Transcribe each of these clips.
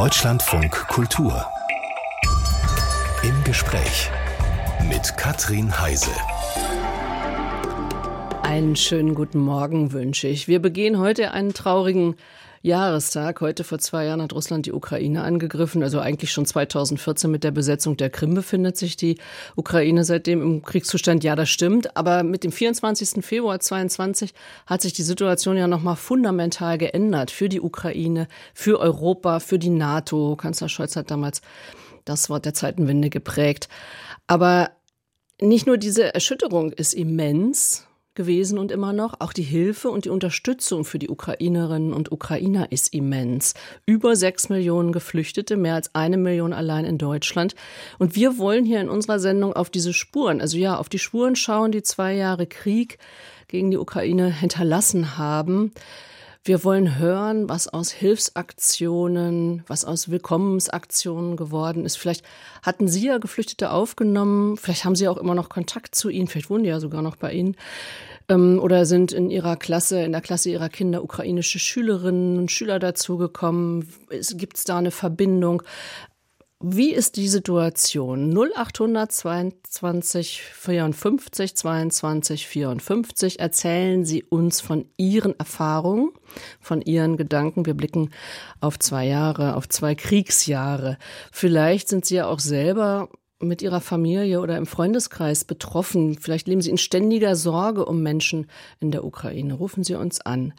Deutschlandfunk Kultur. Im Gespräch mit Katrin Heise. Einen schönen guten Morgen wünsche ich. Wir begehen heute einen traurigen Jahrestag. Heute vor zwei Jahren hat Russland die Ukraine angegriffen. Also eigentlich schon 2014 mit der Besetzung der Krim befindet sich die Ukraine seitdem im Kriegszustand. Ja, das stimmt. Aber mit dem 24. Februar 22 hat sich die Situation ja nochmal fundamental geändert für die Ukraine, für Europa, für die NATO. Kanzler Scholz hat damals das Wort der Zeitenwende geprägt. Aber nicht nur diese Erschütterung ist immens, gewesen und immer noch. Auch die Hilfe und die Unterstützung für die Ukrainerinnen und Ukrainer ist immens. Über sechs Millionen Geflüchtete, mehr als eine Million allein in Deutschland. Und wir wollen hier in unserer Sendung auf diese Spuren, also ja, auf die Spuren schauen, die zwei Jahre Krieg gegen die Ukraine hinterlassen haben. Wir wollen hören, was aus Hilfsaktionen, was aus Willkommensaktionen geworden ist. Vielleicht hatten Sie ja Geflüchtete aufgenommen, vielleicht haben Sie auch immer noch Kontakt zu ihnen, vielleicht wohnen die ja sogar noch bei Ihnen oder sind in ihrer Klasse, in der Klasse ihrer Kinder ukrainische Schülerinnen und Schüler dazugekommen? Gibt es da eine Verbindung? Wie ist die Situation? 0822 54 22 54 erzählen Sie uns von Ihren Erfahrungen, von Ihren Gedanken. Wir blicken auf zwei Jahre, auf zwei Kriegsjahre. Vielleicht sind Sie ja auch selber mit Ihrer Familie oder im Freundeskreis betroffen? Vielleicht leben Sie in ständiger Sorge um Menschen in der Ukraine. Rufen Sie uns an.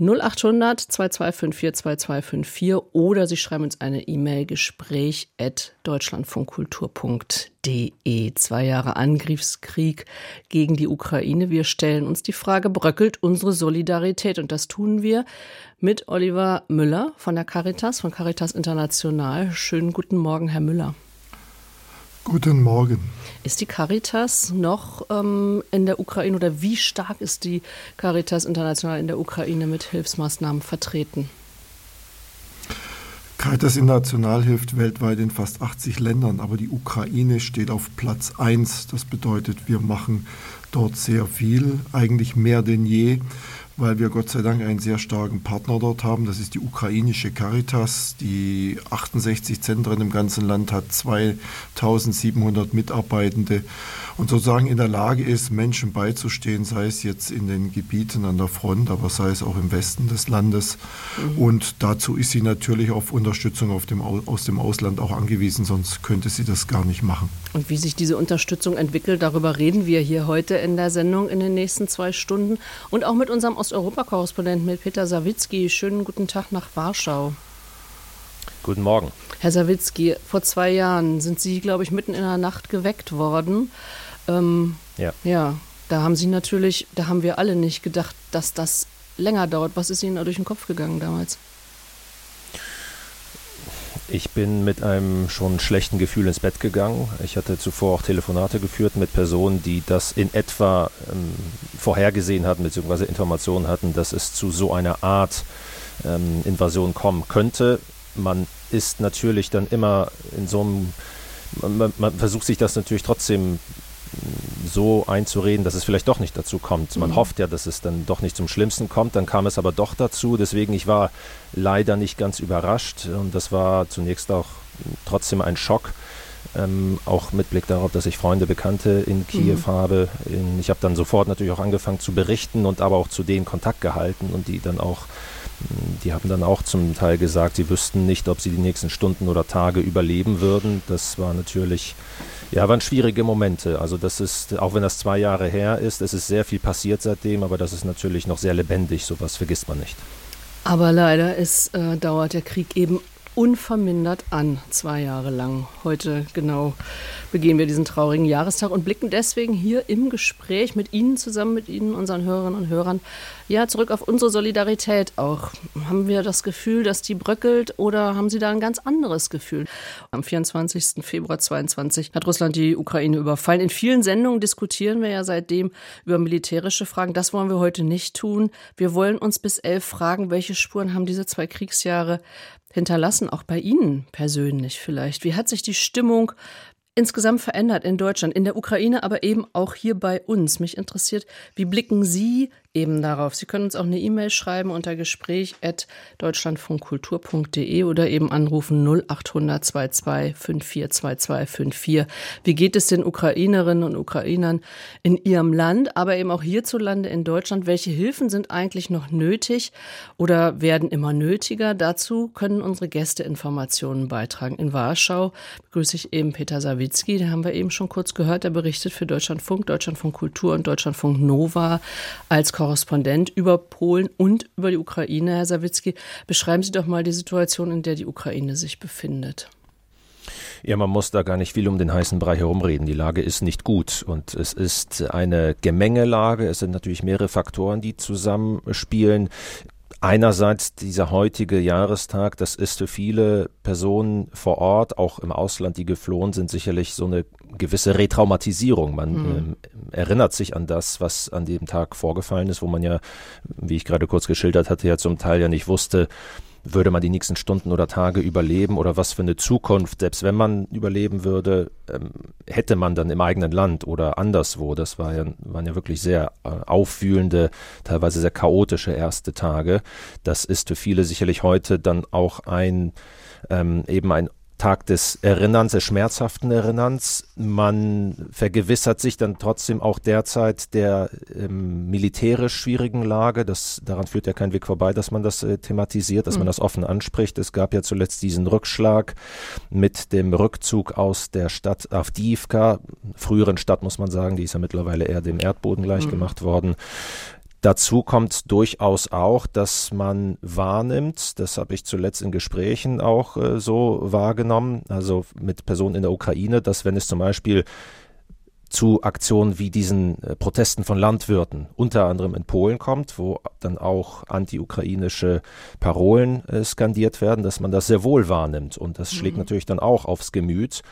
0800 2254 2254 oder Sie schreiben uns eine E-Mail gespräch at deutschlandfunkkultur.de. Zwei Jahre Angriffskrieg gegen die Ukraine. Wir stellen uns die Frage, bröckelt unsere Solidarität? Und das tun wir mit Oliver Müller von der Caritas, von Caritas International. Schönen guten Morgen, Herr Müller. Guten Morgen. Ist die Caritas noch ähm, in der Ukraine oder wie stark ist die Caritas international in der Ukraine mit Hilfsmaßnahmen vertreten? Caritas International hilft weltweit in fast 80 Ländern, aber die Ukraine steht auf Platz 1. Das bedeutet, wir machen dort sehr viel, eigentlich mehr denn je weil wir Gott sei Dank einen sehr starken Partner dort haben. Das ist die ukrainische Caritas, die 68 Zentren im ganzen Land hat, 2700 Mitarbeitende und sozusagen in der Lage ist, Menschen beizustehen, sei es jetzt in den Gebieten an der Front, aber sei es auch im Westen des Landes. Mhm. Und dazu ist sie natürlich auf Unterstützung auf dem, aus dem Ausland auch angewiesen, sonst könnte sie das gar nicht machen. Und wie sich diese Unterstützung entwickelt, darüber reden wir hier heute in der Sendung in den nächsten zwei Stunden und auch mit unserem Osteuropa-Korrespondenten mit Peter Sawicki. Schönen guten Tag nach Warschau. Guten Morgen. Herr Sawicki, vor zwei Jahren sind Sie, glaube ich, mitten in der Nacht geweckt worden. Ähm, ja. Ja, da haben Sie natürlich, da haben wir alle nicht gedacht, dass das länger dauert. Was ist Ihnen da durch den Kopf gegangen damals? Ich bin mit einem schon schlechten Gefühl ins Bett gegangen. Ich hatte zuvor auch Telefonate geführt mit Personen, die das in etwa ähm, vorhergesehen hatten, beziehungsweise Informationen hatten, dass es zu so einer Art ähm, Invasion kommen könnte. Man ist natürlich dann immer in so einem, man, man versucht sich das natürlich trotzdem so einzureden, dass es vielleicht doch nicht dazu kommt. Man mhm. hofft ja, dass es dann doch nicht zum Schlimmsten kommt, dann kam es aber doch dazu. Deswegen, ich war leider nicht ganz überrascht und das war zunächst auch trotzdem ein Schock. Ähm, auch mit Blick darauf, dass ich Freunde, Bekannte in Kiew mhm. habe. In, ich habe dann sofort natürlich auch angefangen zu berichten und aber auch zu denen Kontakt gehalten und die dann auch, die haben dann auch zum Teil gesagt, sie wüssten nicht, ob sie die nächsten Stunden oder Tage überleben würden. Das war natürlich ja, waren schwierige Momente. Also das ist, auch wenn das zwei Jahre her ist, es ist sehr viel passiert seitdem, aber das ist natürlich noch sehr lebendig. Sowas vergisst man nicht. Aber leider ist, äh, dauert der Krieg eben unvermindert an, zwei Jahre lang. Heute genau begehen wir diesen traurigen Jahrestag und blicken deswegen hier im Gespräch mit Ihnen zusammen, mit Ihnen, unseren Hörerinnen und Hörern, ja, zurück auf unsere Solidarität auch. Haben wir das Gefühl, dass die bröckelt oder haben Sie da ein ganz anderes Gefühl? Am 24. Februar 22 hat Russland die Ukraine überfallen. In vielen Sendungen diskutieren wir ja seitdem über militärische Fragen. Das wollen wir heute nicht tun. Wir wollen uns bis elf fragen, welche Spuren haben diese zwei Kriegsjahre hinterlassen, auch bei Ihnen persönlich vielleicht? Wie hat sich die Stimmung insgesamt verändert in Deutschland, in der Ukraine, aber eben auch hier bei uns? Mich interessiert, wie blicken Sie eben darauf. Sie können uns auch eine E-Mail schreiben unter gespräch deutschlandfunkkultur.de oder eben anrufen 0800 22 5422 54. Wie geht es den Ukrainerinnen und Ukrainern in ihrem Land, aber eben auch hierzulande in Deutschland? Welche Hilfen sind eigentlich noch nötig oder werden immer nötiger? Dazu können unsere Gäste Informationen beitragen. In Warschau begrüße ich eben Peter Sawicki, den haben wir eben schon kurz gehört, der berichtet für Deutschlandfunk, Deutschlandfunk Kultur und Deutschlandfunk Nova als Korrespondent über Polen und über die Ukraine. Herr Sawicki, beschreiben Sie doch mal die Situation, in der die Ukraine sich befindet. Ja, man muss da gar nicht viel um den heißen Brei herumreden. Die Lage ist nicht gut und es ist eine Gemengelage. Es sind natürlich mehrere Faktoren, die zusammenspielen. Einerseits dieser heutige Jahrestag, das ist für viele Personen vor Ort, auch im Ausland, die geflohen sind, sicherlich so eine gewisse Retraumatisierung. Man mhm. ähm, erinnert sich an das, was an dem Tag vorgefallen ist, wo man ja, wie ich gerade kurz geschildert hatte, ja zum Teil ja nicht wusste, würde man die nächsten Stunden oder Tage überleben oder was für eine Zukunft, selbst wenn man überleben würde, ähm, hätte man dann im eigenen Land oder anderswo. Das war ja, waren ja wirklich sehr äh, auffühlende, teilweise sehr chaotische erste Tage. Das ist für viele sicherlich heute dann auch ein ähm, eben ein Tag des Erinnerns, des schmerzhaften Erinnerns. Man vergewissert sich dann trotzdem auch derzeit der ähm, militärisch schwierigen Lage. Das, daran führt ja kein Weg vorbei, dass man das äh, thematisiert, dass mhm. man das offen anspricht. Es gab ja zuletzt diesen Rückschlag mit dem Rückzug aus der Stadt Avdiivka, früheren Stadt muss man sagen, die ist ja mittlerweile eher dem Erdboden gleichgemacht mhm. worden. Dazu kommt durchaus auch, dass man wahrnimmt, das habe ich zuletzt in Gesprächen auch äh, so wahrgenommen, also mit Personen in der Ukraine, dass wenn es zum Beispiel zu Aktionen wie diesen äh, Protesten von Landwirten, unter anderem in Polen kommt, wo dann auch anti-ukrainische Parolen äh, skandiert werden, dass man das sehr wohl wahrnimmt. Und das schlägt mhm. natürlich dann auch aufs Gemüt,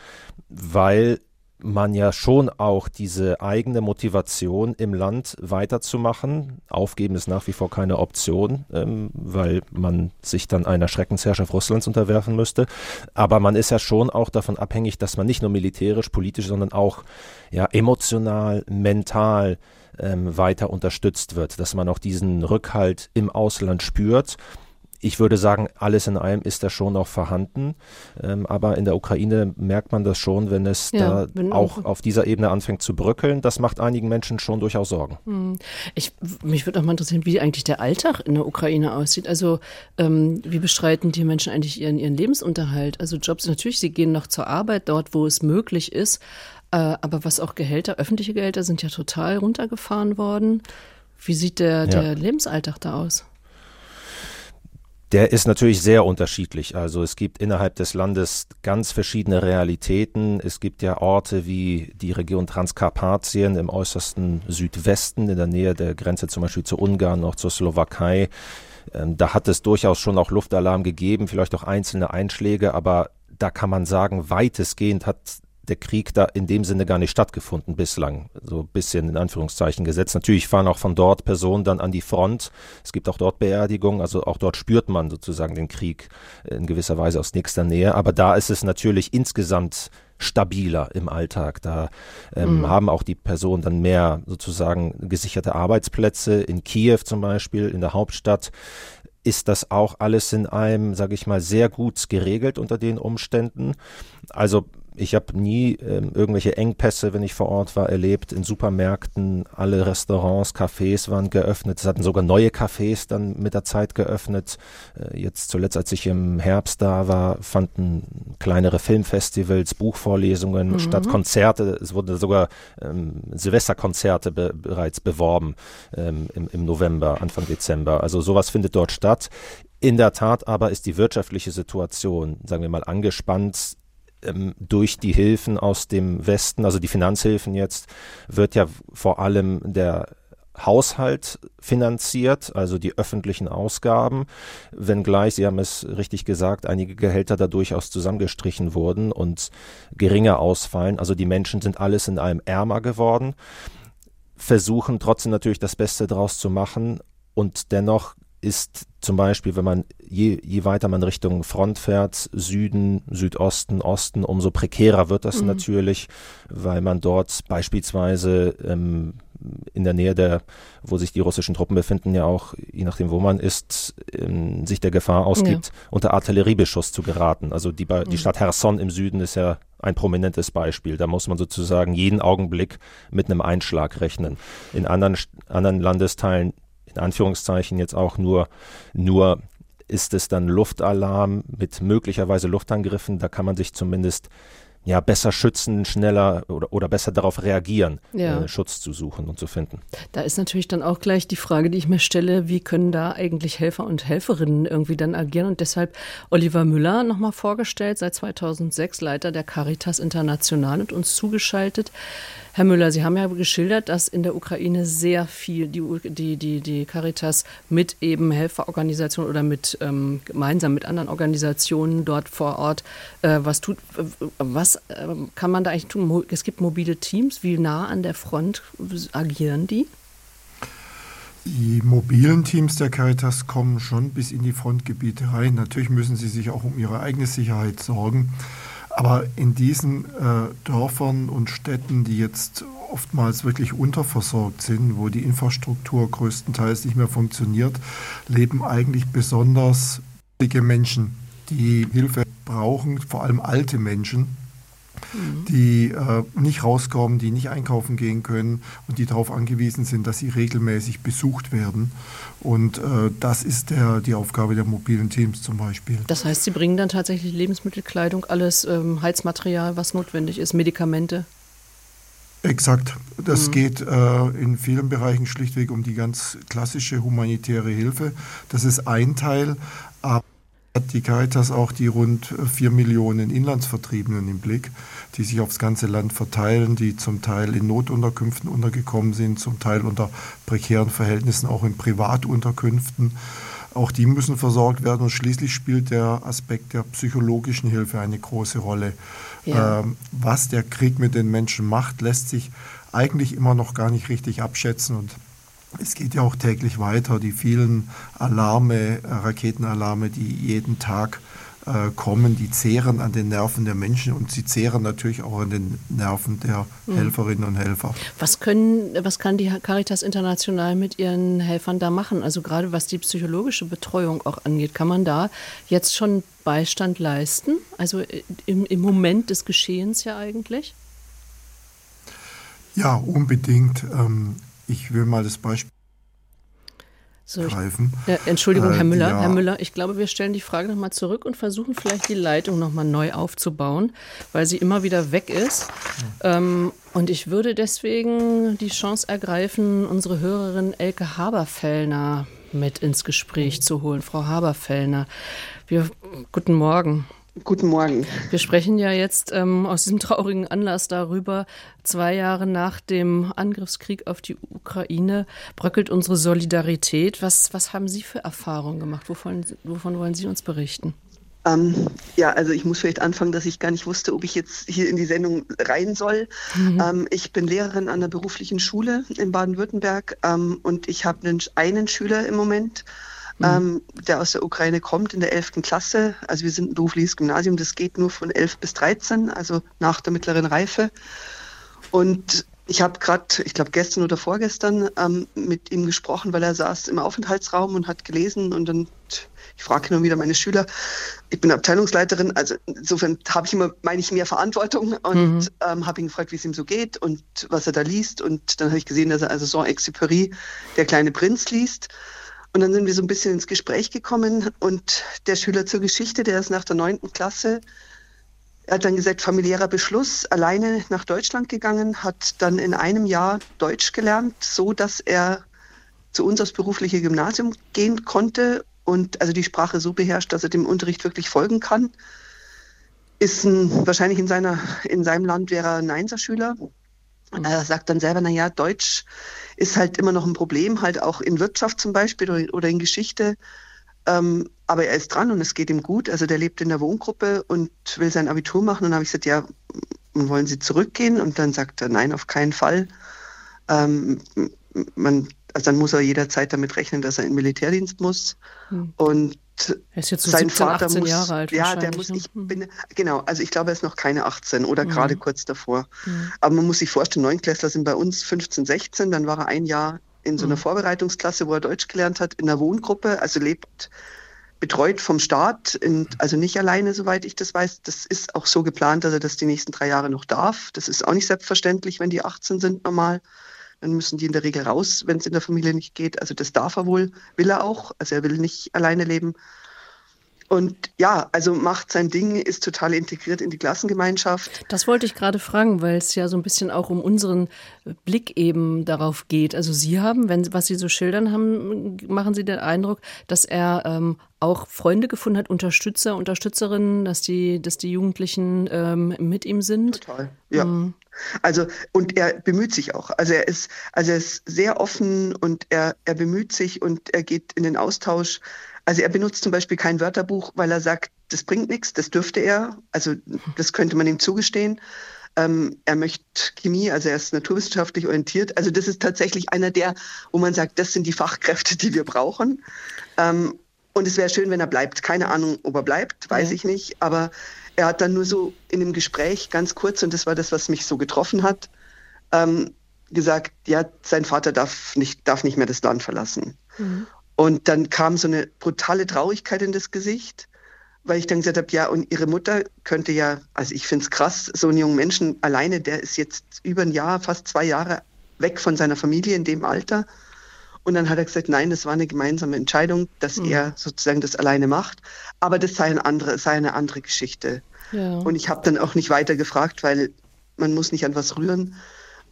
weil man ja schon auch diese eigene Motivation im Land weiterzumachen. Aufgeben ist nach wie vor keine Option, ähm, weil man sich dann einer Schreckensherrschaft Russlands unterwerfen müsste. Aber man ist ja schon auch davon abhängig, dass man nicht nur militärisch, politisch, sondern auch ja, emotional, mental ähm, weiter unterstützt wird, dass man auch diesen Rückhalt im Ausland spürt ich würde sagen, alles in allem ist da schon noch vorhanden. Ähm, aber in der Ukraine merkt man das schon, wenn es ja, da auch auf dieser Ebene anfängt zu bröckeln. Das macht einigen Menschen schon durchaus Sorgen. Hm. Ich, mich würde auch mal interessieren, wie eigentlich der Alltag in der Ukraine aussieht. Also ähm, wie bestreiten die Menschen eigentlich ihren, ihren Lebensunterhalt? Also Jobs, natürlich, sie gehen noch zur Arbeit dort, wo es möglich ist. Äh, aber was auch Gehälter, öffentliche Gehälter sind ja total runtergefahren worden. Wie sieht der, ja. der Lebensalltag da aus? Der ist natürlich sehr unterschiedlich. Also es gibt innerhalb des Landes ganz verschiedene Realitäten. Es gibt ja Orte wie die Region Transkarpatien im äußersten Südwesten, in der Nähe der Grenze zum Beispiel zu Ungarn, noch zur Slowakei. Ähm, da hat es durchaus schon auch Luftalarm gegeben, vielleicht auch einzelne Einschläge, aber da kann man sagen, weitestgehend hat der Krieg da in dem Sinne gar nicht stattgefunden bislang. So ein bisschen in Anführungszeichen gesetzt. Natürlich fahren auch von dort Personen dann an die Front. Es gibt auch dort Beerdigungen, also auch dort spürt man sozusagen den Krieg in gewisser Weise aus nächster Nähe. Aber da ist es natürlich insgesamt stabiler im Alltag. Da ähm, mhm. haben auch die Personen dann mehr sozusagen gesicherte Arbeitsplätze. In Kiew zum Beispiel, in der Hauptstadt, ist das auch alles in einem, sage ich mal, sehr gut geregelt unter den Umständen. Also ich habe nie ähm, irgendwelche Engpässe, wenn ich vor Ort war, erlebt. In Supermärkten, alle Restaurants, Cafés waren geöffnet. Es hatten sogar neue Cafés dann mit der Zeit geöffnet. Äh, jetzt zuletzt, als ich im Herbst da war, fanden kleinere Filmfestivals, Buchvorlesungen mhm. statt Konzerte. Es wurden sogar ähm, Silvesterkonzerte be bereits beworben ähm, im, im November, Anfang Dezember. Also sowas findet dort statt. In der Tat aber ist die wirtschaftliche Situation, sagen wir mal, angespannt ähm, durch die Hilfen aus dem Westen, also die Finanzhilfen jetzt, wird ja vor allem der Haushalt finanziert, also die öffentlichen Ausgaben, wenngleich, Sie haben es richtig gesagt, einige Gehälter da durchaus zusammengestrichen wurden und geringer ausfallen. Also die Menschen sind alles in allem ärmer geworden, versuchen trotzdem natürlich das Beste draus zu machen und dennoch ist zum Beispiel, wenn man je, je weiter man Richtung Front fährt, Süden, Südosten, Osten, umso prekärer wird das mhm. natürlich, weil man dort beispielsweise ähm, in der Nähe der, wo sich die russischen Truppen befinden, ja auch, je nachdem wo man ist, ähm, sich der Gefahr ausgibt, ja. unter Artilleriebeschuss zu geraten. Also die, die mhm. Stadt Herson im Süden ist ja ein prominentes Beispiel. Da muss man sozusagen jeden Augenblick mit einem Einschlag rechnen. In anderen, anderen Landesteilen, in Anführungszeichen jetzt auch nur, nur ist es dann Luftalarm mit möglicherweise Luftangriffen. Da kann man sich zumindest ja, besser schützen, schneller oder, oder besser darauf reagieren, ja. äh, Schutz zu suchen und zu finden. Da ist natürlich dann auch gleich die Frage, die ich mir stelle, wie können da eigentlich Helfer und Helferinnen irgendwie dann agieren? Und deshalb Oliver Müller nochmal vorgestellt, seit 2006 Leiter der Caritas International und uns zugeschaltet. Herr Müller, Sie haben ja geschildert, dass in der Ukraine sehr viel die, die, die, die Caritas mit eben Helferorganisationen oder mit ähm, gemeinsam mit anderen Organisationen dort vor Ort äh, was tut. Was äh, kann man da eigentlich tun? Es gibt mobile Teams. Wie nah an der Front agieren die? Die mobilen Teams der Caritas kommen schon bis in die Frontgebiete rein. Natürlich müssen sie sich auch um ihre eigene Sicherheit sorgen. Aber in diesen äh, Dörfern und Städten, die jetzt oftmals wirklich unterversorgt sind, wo die Infrastruktur größtenteils nicht mehr funktioniert, leben eigentlich besonders Menschen, die Hilfe brauchen, vor allem alte Menschen mhm. die äh, nicht rauskommen, die nicht einkaufen gehen können und die darauf angewiesen sind, dass sie regelmäßig besucht werden. Und äh, das ist der, die Aufgabe der mobilen Teams zum Beispiel. Das heißt, Sie bringen dann tatsächlich Lebensmittel, Kleidung, alles ähm, Heizmaterial, was notwendig ist, Medikamente? Exakt. Das mhm. geht äh, in vielen Bereichen schlichtweg um die ganz klassische humanitäre Hilfe. Das ist ein Teil. Aber hat die Caritas auch die rund vier Millionen Inlandsvertriebenen im Blick, die sich aufs ganze Land verteilen, die zum Teil in Notunterkünften untergekommen sind, zum Teil unter prekären Verhältnissen auch in Privatunterkünften. Auch die müssen versorgt werden und schließlich spielt der Aspekt der psychologischen Hilfe eine große Rolle. Ja. Ähm, was der Krieg mit den Menschen macht, lässt sich eigentlich immer noch gar nicht richtig abschätzen und es geht ja auch täglich weiter. Die vielen Alarme, äh, Raketenalarme, die jeden Tag äh, kommen, die zehren an den Nerven der Menschen und sie zehren natürlich auch an den Nerven der mhm. Helferinnen und Helfer. Was können, was kann die Caritas International mit ihren Helfern da machen? Also gerade was die psychologische Betreuung auch angeht, kann man da jetzt schon Beistand leisten? Also äh, im, im Moment des Geschehens ja eigentlich? Ja, unbedingt. Ähm, ich will mal das Beispiel so, greifen. Ja, Entschuldigung, Herr äh, Müller. Ja. Herr Müller, ich glaube, wir stellen die Frage nochmal zurück und versuchen vielleicht die Leitung nochmal neu aufzubauen, weil sie immer wieder weg ist. Ähm, und ich würde deswegen die Chance ergreifen, unsere Hörerin Elke Haberfellner mit ins Gespräch zu holen. Frau Haberfellner, wir, guten Morgen. Guten Morgen. Wir sprechen ja jetzt ähm, aus diesem traurigen Anlass darüber, zwei Jahre nach dem Angriffskrieg auf die Ukraine bröckelt unsere Solidarität. Was, was haben Sie für Erfahrungen gemacht? Wovon, wovon wollen Sie uns berichten? Ähm, ja, also ich muss vielleicht anfangen, dass ich gar nicht wusste, ob ich jetzt hier in die Sendung rein soll. Mhm. Ähm, ich bin Lehrerin an der beruflichen Schule in Baden-Württemberg ähm, und ich habe einen, einen Schüler im Moment mhm. ähm, der aus der Ukraine kommt in der 11. Klasse. Also wir sind ein berufliches Gymnasium, das geht nur von 11 bis 13, also nach der mittleren Reife. Und ich habe gerade, ich glaube gestern oder vorgestern, ähm, mit ihm gesprochen, weil er saß im Aufenthaltsraum und hat gelesen und dann, ich frage immer wieder meine Schüler, ich bin Abteilungsleiterin, also insofern habe ich immer, meine ich, mehr Verantwortung und mhm. ähm, habe ihn gefragt, wie es ihm so geht und was er da liest und dann habe ich gesehen, dass er also Saint-Exupéry, der kleine Prinz, liest und dann sind wir so ein bisschen ins Gespräch gekommen und der Schüler zur Geschichte, der ist nach der neunten Klasse, er hat dann gesagt, familiärer Beschluss, alleine nach Deutschland gegangen, hat dann in einem Jahr Deutsch gelernt, so dass er zu uns aufs berufliche Gymnasium gehen konnte und also die Sprache so beherrscht, dass er dem Unterricht wirklich folgen kann. Ist ein, wahrscheinlich in, seiner, in seinem Land wäre er ein Einser-Schüler. Er sagt dann selber, na ja, Deutsch ist halt immer noch ein Problem, halt auch in Wirtschaft zum Beispiel oder in Geschichte. Ähm, aber er ist dran und es geht ihm gut. Also der lebt in der Wohngruppe und will sein Abitur machen. Und habe ich gesagt, ja, wollen Sie zurückgehen? Und dann sagt er, nein, auf keinen Fall. Ähm, man, also dann muss er jederzeit damit rechnen, dass er in Militärdienst muss. Hm. Und er ist jetzt so sein 17, Vater 18 muss, Jahre alt. Ja, der muss, ne? ich hm. bin, genau, also ich glaube, er ist noch keine 18 oder mhm. gerade kurz davor. Mhm. Aber man muss sich vorstellen, Neunklässler sind bei uns 15, 16, dann war er ein Jahr in so einer mhm. Vorbereitungsklasse, wo er Deutsch gelernt hat, in einer Wohngruppe, also lebt betreut vom Staat, in, also nicht alleine, soweit ich das weiß. Das ist auch so geplant, dass er das die nächsten drei Jahre noch darf. Das ist auch nicht selbstverständlich, wenn die 18 sind normal. Dann müssen die in der Regel raus, wenn es in der Familie nicht geht. Also das darf er wohl, will er auch. Also er will nicht alleine leben. Und ja, also macht sein Ding, ist total integriert in die Klassengemeinschaft. Das wollte ich gerade fragen, weil es ja so ein bisschen auch um unseren Blick eben darauf geht. Also Sie haben, wenn was Sie so schildern haben, machen Sie den Eindruck, dass er ähm, auch Freunde gefunden hat, Unterstützer, Unterstützerinnen, dass die, dass die Jugendlichen ähm, mit ihm sind. Total, ja. Mhm. Also und er bemüht sich auch. Also er ist, also er ist sehr offen und er, er bemüht sich und er geht in den Austausch. Also er benutzt zum Beispiel kein Wörterbuch, weil er sagt, das bringt nichts, das dürfte er. Also das könnte man ihm zugestehen. Ähm, er möchte Chemie, also er ist naturwissenschaftlich orientiert. Also das ist tatsächlich einer der, wo man sagt, das sind die Fachkräfte, die wir brauchen. Ähm, und es wäre schön, wenn er bleibt. Keine Ahnung, ob er bleibt, weiß ja. ich nicht. Aber er hat dann nur so in einem Gespräch ganz kurz, und das war das, was mich so getroffen hat, ähm, gesagt, ja, sein Vater darf nicht, darf nicht mehr das Land verlassen. Mhm. Und dann kam so eine brutale Traurigkeit in das Gesicht, weil ich dann gesagt habe, ja, und ihre Mutter könnte ja, also ich finde es krass, so einen jungen Menschen alleine, der ist jetzt über ein Jahr, fast zwei Jahre weg von seiner Familie in dem Alter. Und dann hat er gesagt, nein, das war eine gemeinsame Entscheidung, dass mhm. er sozusagen das alleine macht. Aber das sei eine andere, sei eine andere Geschichte. Ja. Und ich habe dann auch nicht weiter gefragt, weil man muss nicht an was rühren,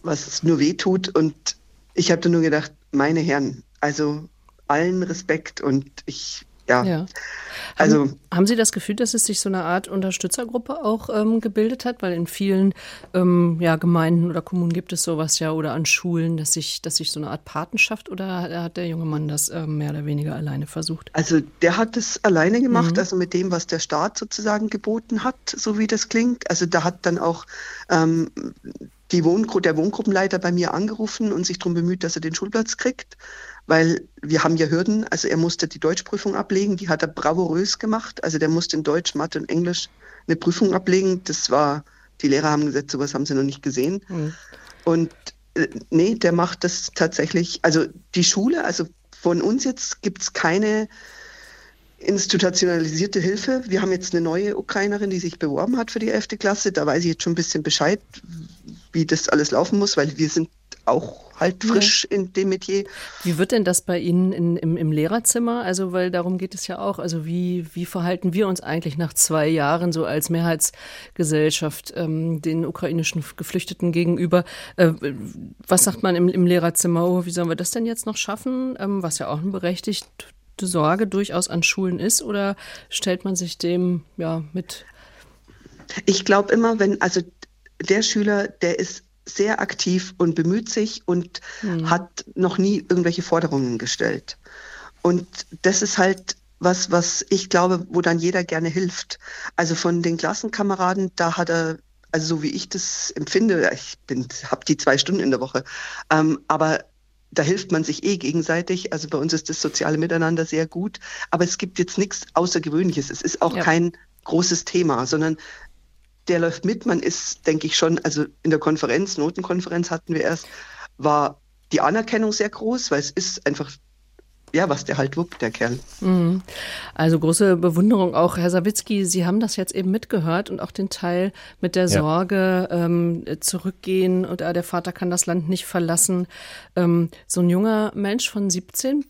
was nur weh tut. Und ich habe dann nur gedacht, meine Herren, also allen Respekt und ich ja. ja. Also haben, haben, Sie das Gefühl, dass es sich so eine Art Unterstützergruppe auch ähm, gebildet hat? Weil in vielen ähm, ja, Gemeinden oder Kommunen gibt es sowas ja oder an Schulen, dass sich, dass sich so eine Art Patenschaft oder hat der junge Mann das ähm, mehr oder weniger alleine versucht? Also der hat es alleine gemacht, mhm. also mit dem, was der Staat sozusagen geboten hat, so wie das klingt. Also da hat dann auch ähm, die Wohngru der Wohngruppenleiter bei mir angerufen und sich darum bemüht, dass er den Schulplatz kriegt weil wir haben ja Hürden. Also er musste die Deutschprüfung ablegen, die hat er bravourös gemacht. Also der musste in Deutsch, Mathe und Englisch eine Prüfung ablegen. Das war, die Lehrer haben gesagt, sowas haben sie noch nicht gesehen. Mhm. Und äh, nee, der macht das tatsächlich. Also die Schule, also von uns jetzt gibt es keine institutionalisierte Hilfe. Wir haben jetzt eine neue Ukrainerin, die sich beworben hat für die 11. Klasse. Da weiß ich jetzt schon ein bisschen Bescheid, wie das alles laufen muss, weil wir sind auch halt frisch ja. in dem Metier. Wie wird denn das bei Ihnen in, im, im, Lehrerzimmer? Also, weil darum geht es ja auch. Also, wie, wie verhalten wir uns eigentlich nach zwei Jahren so als Mehrheitsgesellschaft ähm, den ukrainischen Geflüchteten gegenüber? Äh, was sagt man im, im Lehrerzimmer? Oh, wie sollen wir das denn jetzt noch schaffen? Ähm, was ja auch eine berechtigte Sorge durchaus an Schulen ist. Oder stellt man sich dem ja mit? Ich glaube immer, wenn, also der Schüler, der ist sehr aktiv und bemüht sich und mhm. hat noch nie irgendwelche Forderungen gestellt. Und das ist halt was, was ich glaube, wo dann jeder gerne hilft. Also von den Klassenkameraden, da hat er, also so wie ich das empfinde, ich bin, habe die zwei Stunden in der Woche, ähm, aber da hilft man sich eh gegenseitig. Also bei uns ist das soziale Miteinander sehr gut. Aber es gibt jetzt nichts Außergewöhnliches. Es ist auch ja. kein großes Thema, sondern der läuft mit. Man ist, denke ich schon, also in der Konferenz, Notenkonferenz hatten wir erst, war die Anerkennung sehr groß, weil es ist einfach ja, was der halt wuppt, der Kerl. Mhm. Also große Bewunderung auch. Herr Sawicki, Sie haben das jetzt eben mitgehört und auch den Teil mit der Sorge, ja. ähm, zurückgehen oder der Vater kann das Land nicht verlassen. Ähm, so ein junger Mensch von 17,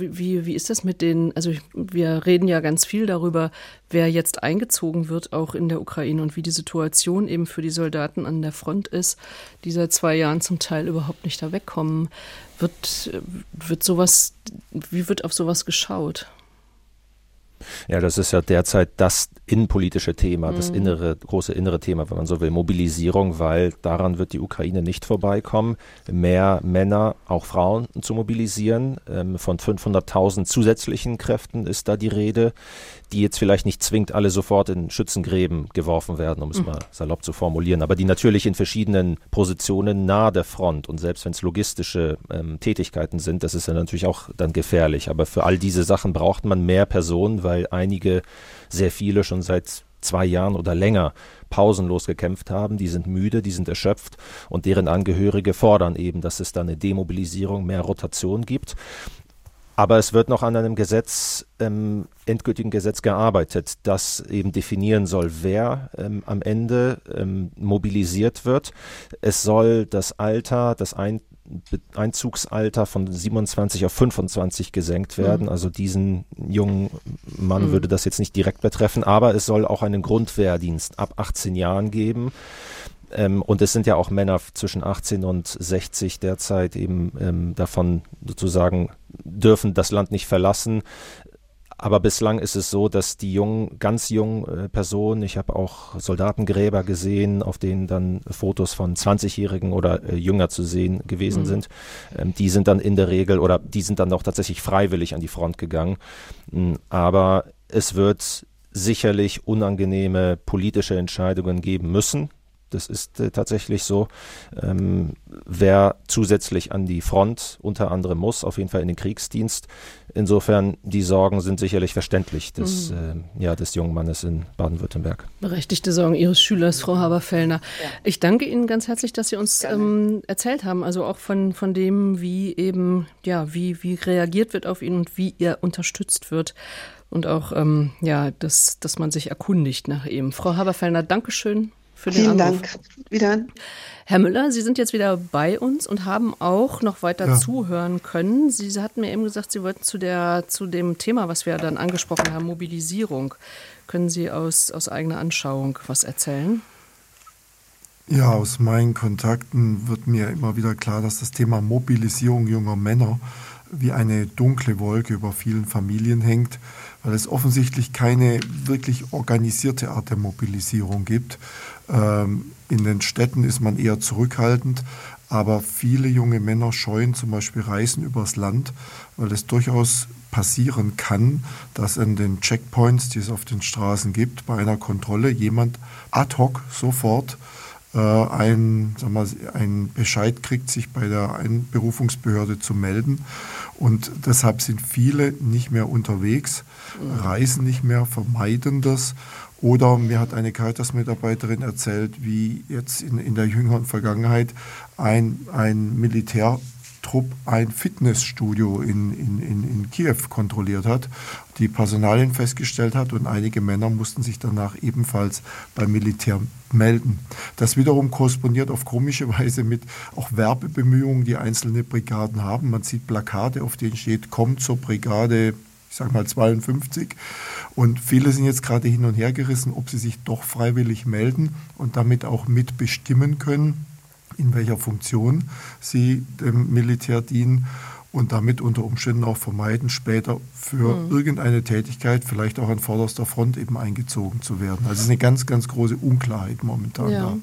wie, wie ist das mit den, also wir reden ja ganz viel darüber, wer jetzt eingezogen wird, auch in der Ukraine und wie die Situation eben für die Soldaten an der Front ist, die seit zwei Jahren zum Teil überhaupt nicht da wegkommen. Wird, wird sowas, wie wird auf sowas geschaut? Ja, das ist ja derzeit das innenpolitische Thema, mhm. das innere, große innere Thema, wenn man so will, Mobilisierung, weil daran wird die Ukraine nicht vorbeikommen, mehr Männer, auch Frauen zu mobilisieren. Ähm, von 500.000 zusätzlichen Kräften ist da die Rede, die jetzt vielleicht nicht zwingend alle sofort in Schützengräben geworfen werden, um es mhm. mal salopp zu formulieren, aber die natürlich in verschiedenen Positionen nahe der Front und selbst wenn es logistische ähm, Tätigkeiten sind, das ist ja natürlich auch dann gefährlich. Aber für all diese Sachen braucht man mehr Personen, weil einige, sehr viele schon seit zwei Jahren oder länger pausenlos gekämpft haben, die sind müde, die sind erschöpft und deren Angehörige fordern eben, dass es da eine Demobilisierung, mehr Rotation gibt. Aber es wird noch an einem Gesetz, ähm, endgültigen Gesetz gearbeitet, das eben definieren soll, wer ähm, am Ende ähm, mobilisiert wird. Es soll das Alter, das Ein Einzugsalter von 27 auf 25 gesenkt werden. Mhm. Also diesen jungen Mann mhm. würde das jetzt nicht direkt betreffen, aber es soll auch einen Grundwehrdienst ab 18 Jahren geben. Ähm, und es sind ja auch Männer zwischen 18 und 60 derzeit eben ähm, davon sozusagen dürfen das Land nicht verlassen. Aber bislang ist es so, dass die jungen, ganz jungen äh, Personen, ich habe auch Soldatengräber gesehen, auf denen dann Fotos von 20-Jährigen oder äh, jünger zu sehen gewesen mhm. sind, ähm, die sind dann in der Regel oder die sind dann auch tatsächlich freiwillig an die Front gegangen. Mhm, aber es wird sicherlich unangenehme politische Entscheidungen geben müssen das ist äh, tatsächlich so. Ähm, wer zusätzlich an die Front unter anderem muss, auf jeden Fall in den Kriegsdienst. Insofern, die Sorgen sind sicherlich verständlich des, mhm. äh, ja, des jungen Mannes in Baden-Württemberg. Berechtigte Sorgen Ihres Schülers, Frau Haberfellner. Ja. Ich danke Ihnen ganz herzlich, dass Sie uns ähm, erzählt haben, also auch von, von dem, wie eben, ja, wie, wie reagiert wird auf ihn und wie er unterstützt wird und auch ähm, ja, dass, dass man sich erkundigt nach ihm. Frau Haberfellner, Dankeschön für den Vielen Anruf. Dank. Wieder. Herr Müller, Sie sind jetzt wieder bei uns und haben auch noch weiter ja. zuhören können. Sie hatten mir eben gesagt, Sie wollten zu, der, zu dem Thema, was wir dann angesprochen haben, Mobilisierung. Können Sie aus, aus eigener Anschauung was erzählen? Ja, aus meinen Kontakten wird mir immer wieder klar, dass das Thema Mobilisierung junger Männer wie eine dunkle Wolke über vielen Familien hängt weil es offensichtlich keine wirklich organisierte Art der Mobilisierung gibt. Ähm, in den Städten ist man eher zurückhaltend, aber viele junge Männer scheuen zum Beispiel Reisen übers Land, weil es durchaus passieren kann, dass an den Checkpoints, die es auf den Straßen gibt, bei einer Kontrolle jemand ad hoc sofort äh, ein, sagen wir, ein Bescheid kriegt, sich bei der Einberufungsbehörde zu melden. Und deshalb sind viele nicht mehr unterwegs, reisen nicht mehr, vermeiden das. Oder mir hat eine Caritas-Mitarbeiterin erzählt, wie jetzt in, in der jüngeren Vergangenheit ein, ein Militär Trupp ein Fitnessstudio in, in, in, in Kiew kontrolliert hat, die Personalien festgestellt hat und einige Männer mussten sich danach ebenfalls beim Militär melden. Das wiederum korrespondiert auf komische Weise mit auch Werbebemühungen, die einzelne Brigaden haben. Man sieht Plakate, auf denen steht, kommt zur Brigade ich sage mal 52. Und viele sind jetzt gerade hin und her gerissen, ob sie sich doch freiwillig melden und damit auch mitbestimmen können in welcher Funktion sie dem Militär dienen und damit unter Umständen auch vermeiden, später für mhm. irgendeine Tätigkeit, vielleicht auch an vorderster Front eben eingezogen zu werden. Also es ist eine ganz, ganz große Unklarheit momentan ja. da.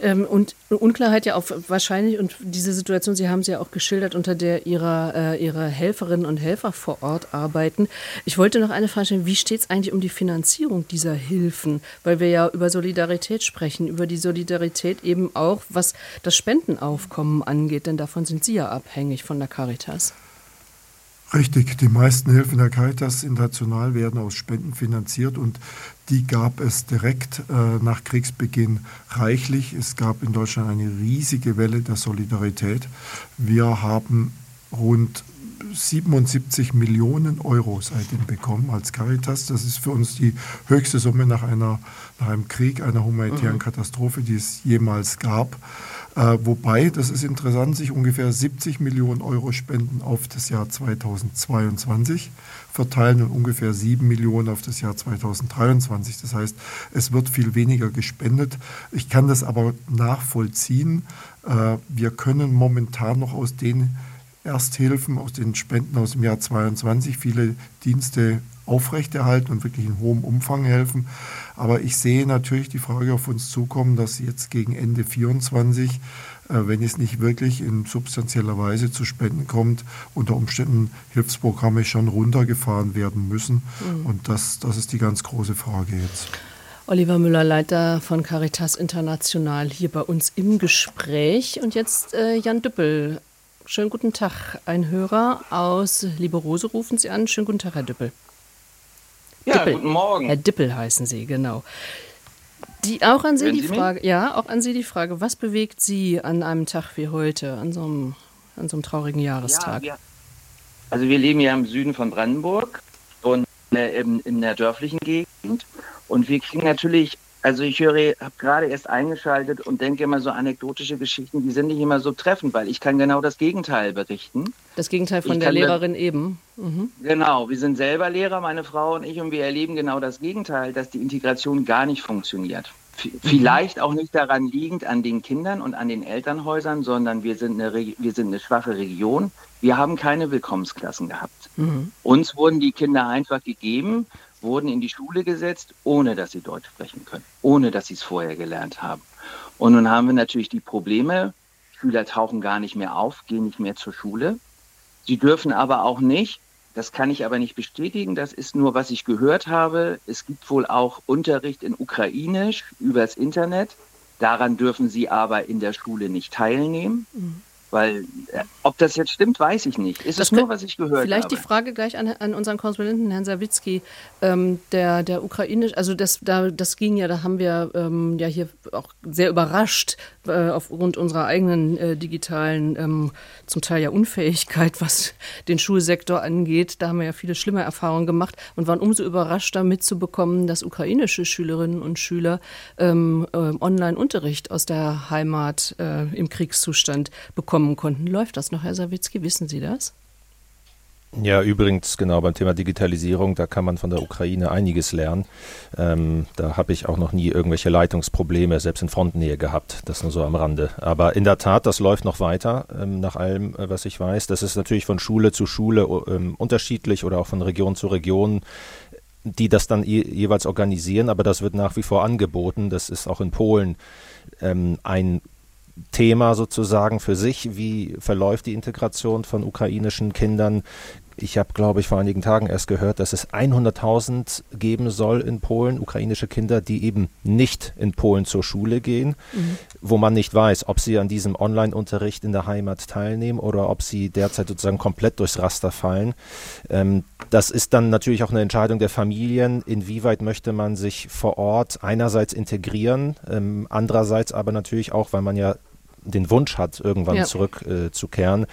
Ähm, und Unklarheit ja auch wahrscheinlich, und diese Situation, Sie haben sie ja auch geschildert, unter der Ihre, äh, ihre Helferinnen und Helfer vor Ort arbeiten. Ich wollte noch eine Frage stellen, wie steht es eigentlich um die Finanzierung dieser Hilfen? Weil wir ja über Solidarität sprechen, über die Solidarität eben auch, was das Spendenaufkommen angeht, denn davon sind Sie ja abhängig von der Caritas. Richtig, die meisten Hilfen der Caritas international werden aus Spenden finanziert und die gab es direkt äh, nach Kriegsbeginn reichlich. Es gab in Deutschland eine riesige Welle der Solidarität. Wir haben rund 77 Millionen Euro seitdem bekommen als Caritas. Das ist für uns die höchste Summe nach, einer, nach einem Krieg, einer humanitären mhm. Katastrophe, die es jemals gab. Äh, wobei, das ist interessant, sich ungefähr 70 Millionen Euro Spenden auf das Jahr 2022 verteilen und ungefähr 7 Millionen auf das Jahr 2023. Das heißt, es wird viel weniger gespendet. Ich kann das aber nachvollziehen. Äh, wir können momentan noch aus den Ersthilfen, aus den Spenden aus dem Jahr 2022 viele Dienste aufrechterhalten und wirklich in hohem Umfang helfen. Aber ich sehe natürlich die Frage auf uns zukommen, dass jetzt gegen Ende 24 äh, wenn es nicht wirklich in substanzieller Weise zu Spenden kommt, unter Umständen Hilfsprogramme schon runtergefahren werden müssen. Mhm. Und das, das ist die ganz große Frage jetzt. Oliver Müller, Leiter von Caritas International, hier bei uns im Gespräch. Und jetzt äh, Jan Düppel. Schönen guten Tag. Ein Hörer aus Liberose rufen Sie an. Schönen guten Tag, Herr Düppel. Ja, Dippel. guten Morgen. Herr Dippel heißen Sie, genau. Die, auch an Sie Hören die Sie Frage, mich? ja, auch an Sie die Frage, was bewegt Sie an einem Tag wie heute, an so einem, an so einem traurigen Jahrestag? Ja, wir, also wir leben ja im Süden von Brandenburg und äh, in, in der dörflichen Gegend und wir kriegen natürlich also ich höre, habe gerade erst eingeschaltet und denke immer so anekdotische Geschichten, die sind nicht immer so treffend, weil ich kann genau das Gegenteil berichten. Das Gegenteil von ich der Lehrerin eben. Mhm. Genau, wir sind selber Lehrer, meine Frau und ich, und wir erleben genau das Gegenteil, dass die Integration gar nicht funktioniert. V mhm. Vielleicht auch nicht daran liegend an den Kindern und an den Elternhäusern, sondern wir sind eine, wir sind eine schwache Region. Wir haben keine Willkommensklassen gehabt. Mhm. Uns wurden die Kinder einfach gegeben wurden in die Schule gesetzt, ohne dass sie Deutsch sprechen können, ohne dass sie es vorher gelernt haben. Und nun haben wir natürlich die Probleme, Schüler tauchen gar nicht mehr auf, gehen nicht mehr zur Schule. Sie dürfen aber auch nicht, das kann ich aber nicht bestätigen, das ist nur, was ich gehört habe. Es gibt wohl auch Unterricht in Ukrainisch übers Internet. Daran dürfen sie aber in der Schule nicht teilnehmen. Mhm. Weil, äh, ob das jetzt stimmt, weiß ich nicht. Ist das, das nur, was ich gehört vielleicht habe. Vielleicht die Frage gleich an, an unseren Korrespondenten, Herrn Sawicki. Ähm, der, der ukrainisch, also das, da, das ging ja, da haben wir ähm, ja hier auch sehr überrascht äh, aufgrund unserer eigenen äh, digitalen, ähm, zum Teil ja Unfähigkeit, was den Schulsektor angeht. Da haben wir ja viele schlimme Erfahrungen gemacht und waren umso überraschter mitzubekommen, dass ukrainische Schülerinnen und Schüler ähm, äh, Online-Unterricht aus der Heimat äh, im Kriegszustand bekommen bekommen konnten. Läuft das noch, Herr Sawicki? Wissen Sie das? Ja, übrigens, genau beim Thema Digitalisierung, da kann man von der Ukraine einiges lernen. Ähm, da habe ich auch noch nie irgendwelche Leitungsprobleme, selbst in Frontnähe gehabt. Das nur so am Rande. Aber in der Tat, das läuft noch weiter, ähm, nach allem, äh, was ich weiß. Das ist natürlich von Schule zu Schule ähm, unterschiedlich oder auch von Region zu Region die das dann je, jeweils organisieren, aber das wird nach wie vor angeboten. Das ist auch in Polen ähm, ein Thema sozusagen für sich. Wie verläuft die Integration von ukrainischen Kindern? Ich habe, glaube ich, vor einigen Tagen erst gehört, dass es 100.000 geben soll in Polen, ukrainische Kinder, die eben nicht in Polen zur Schule gehen, mhm. wo man nicht weiß, ob sie an diesem Online-Unterricht in der Heimat teilnehmen oder ob sie derzeit sozusagen komplett durchs Raster fallen. Ähm, das ist dann natürlich auch eine Entscheidung der Familien, inwieweit möchte man sich vor Ort einerseits integrieren, ähm, andererseits aber natürlich auch, weil man ja den Wunsch hat, irgendwann ja. zurückzukehren, äh,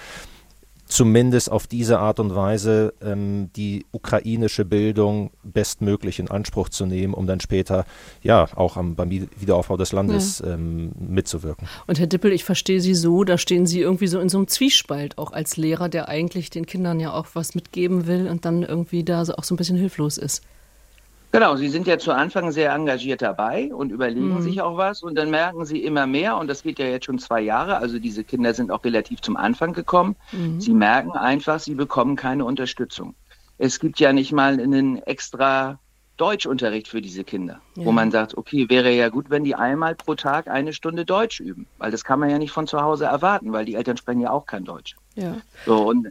zumindest auf diese Art und Weise ähm, die ukrainische Bildung bestmöglich in Anspruch zu nehmen, um dann später ja auch am, beim Wiederaufbau des Landes ja. ähm, mitzuwirken. Und Herr Dippel, ich verstehe Sie so, da stehen Sie irgendwie so in so einem Zwiespalt, auch als Lehrer, der eigentlich den Kindern ja auch was mitgeben will und dann irgendwie da so auch so ein bisschen hilflos ist. Genau, Sie sind ja zu Anfang sehr engagiert dabei und überlegen mhm. sich auch was und dann merken Sie immer mehr und das geht ja jetzt schon zwei Jahre, also diese Kinder sind auch relativ zum Anfang gekommen. Mhm. Sie merken einfach, sie bekommen keine Unterstützung. Es gibt ja nicht mal einen extra Deutschunterricht für diese Kinder, ja. wo man sagt, okay, wäre ja gut, wenn die einmal pro Tag eine Stunde Deutsch üben, weil das kann man ja nicht von zu Hause erwarten, weil die Eltern sprechen ja auch kein Deutsch. Ja. So, und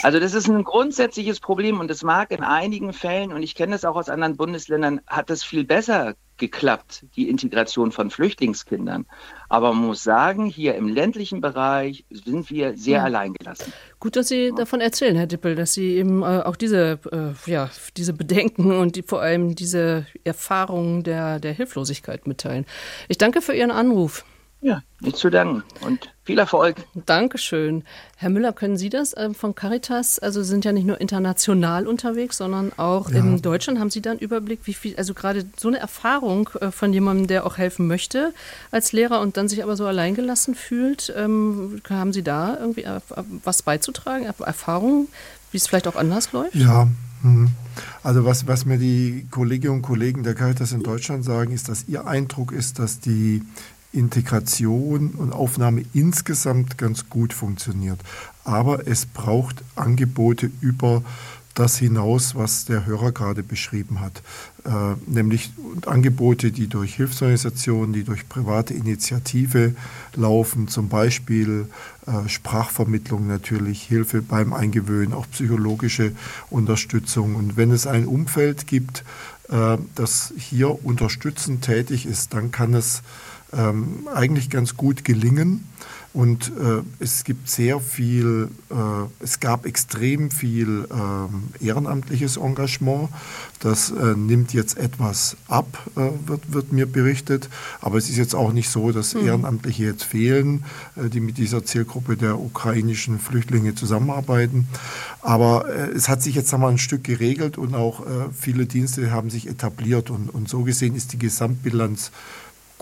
also das ist ein grundsätzliches Problem und es mag in einigen Fällen, und ich kenne das auch aus anderen Bundesländern, hat es viel besser geklappt, die Integration von Flüchtlingskindern. Aber man muss sagen, hier im ländlichen Bereich sind wir sehr ja. alleingelassen. Gut, dass Sie davon erzählen, Herr Dippel, dass Sie eben äh, auch diese, äh, ja, diese Bedenken und die, vor allem diese Erfahrungen der, der Hilflosigkeit mitteilen. Ich danke für Ihren Anruf. Ja, nicht zu danken und viel Erfolg. Dankeschön. Herr Müller, können Sie das äh, von Caritas, also sind ja nicht nur international unterwegs, sondern auch ja. in Deutschland. Haben Sie da einen Überblick, wie viel, also gerade so eine Erfahrung äh, von jemandem, der auch helfen möchte als Lehrer und dann sich aber so alleingelassen fühlt, ähm, haben Sie da irgendwie äh, was beizutragen, Erfahrungen, wie es vielleicht auch anders läuft? Ja, mhm. also was, was mir die Kolleginnen und Kollegen der Caritas in Deutschland sagen, ist, dass ihr Eindruck ist, dass die Integration und Aufnahme insgesamt ganz gut funktioniert. Aber es braucht Angebote über das hinaus, was der Hörer gerade beschrieben hat, äh, nämlich Angebote, die durch Hilfsorganisationen, die durch private Initiative laufen, zum Beispiel äh, Sprachvermittlung natürlich, Hilfe beim Eingewöhnen, auch psychologische Unterstützung. Und wenn es ein Umfeld gibt, äh, das hier unterstützend tätig ist, dann kann es ähm, eigentlich ganz gut gelingen. Und äh, es gibt sehr viel, äh, es gab extrem viel äh, ehrenamtliches Engagement. Das äh, nimmt jetzt etwas ab, äh, wird, wird mir berichtet. Aber es ist jetzt auch nicht so, dass mhm. Ehrenamtliche jetzt fehlen, äh, die mit dieser Zielgruppe der ukrainischen Flüchtlinge zusammenarbeiten. Aber es hat sich jetzt einmal ein Stück geregelt und auch viele Dienste haben sich etabliert. Und, und so gesehen ist die Gesamtbilanz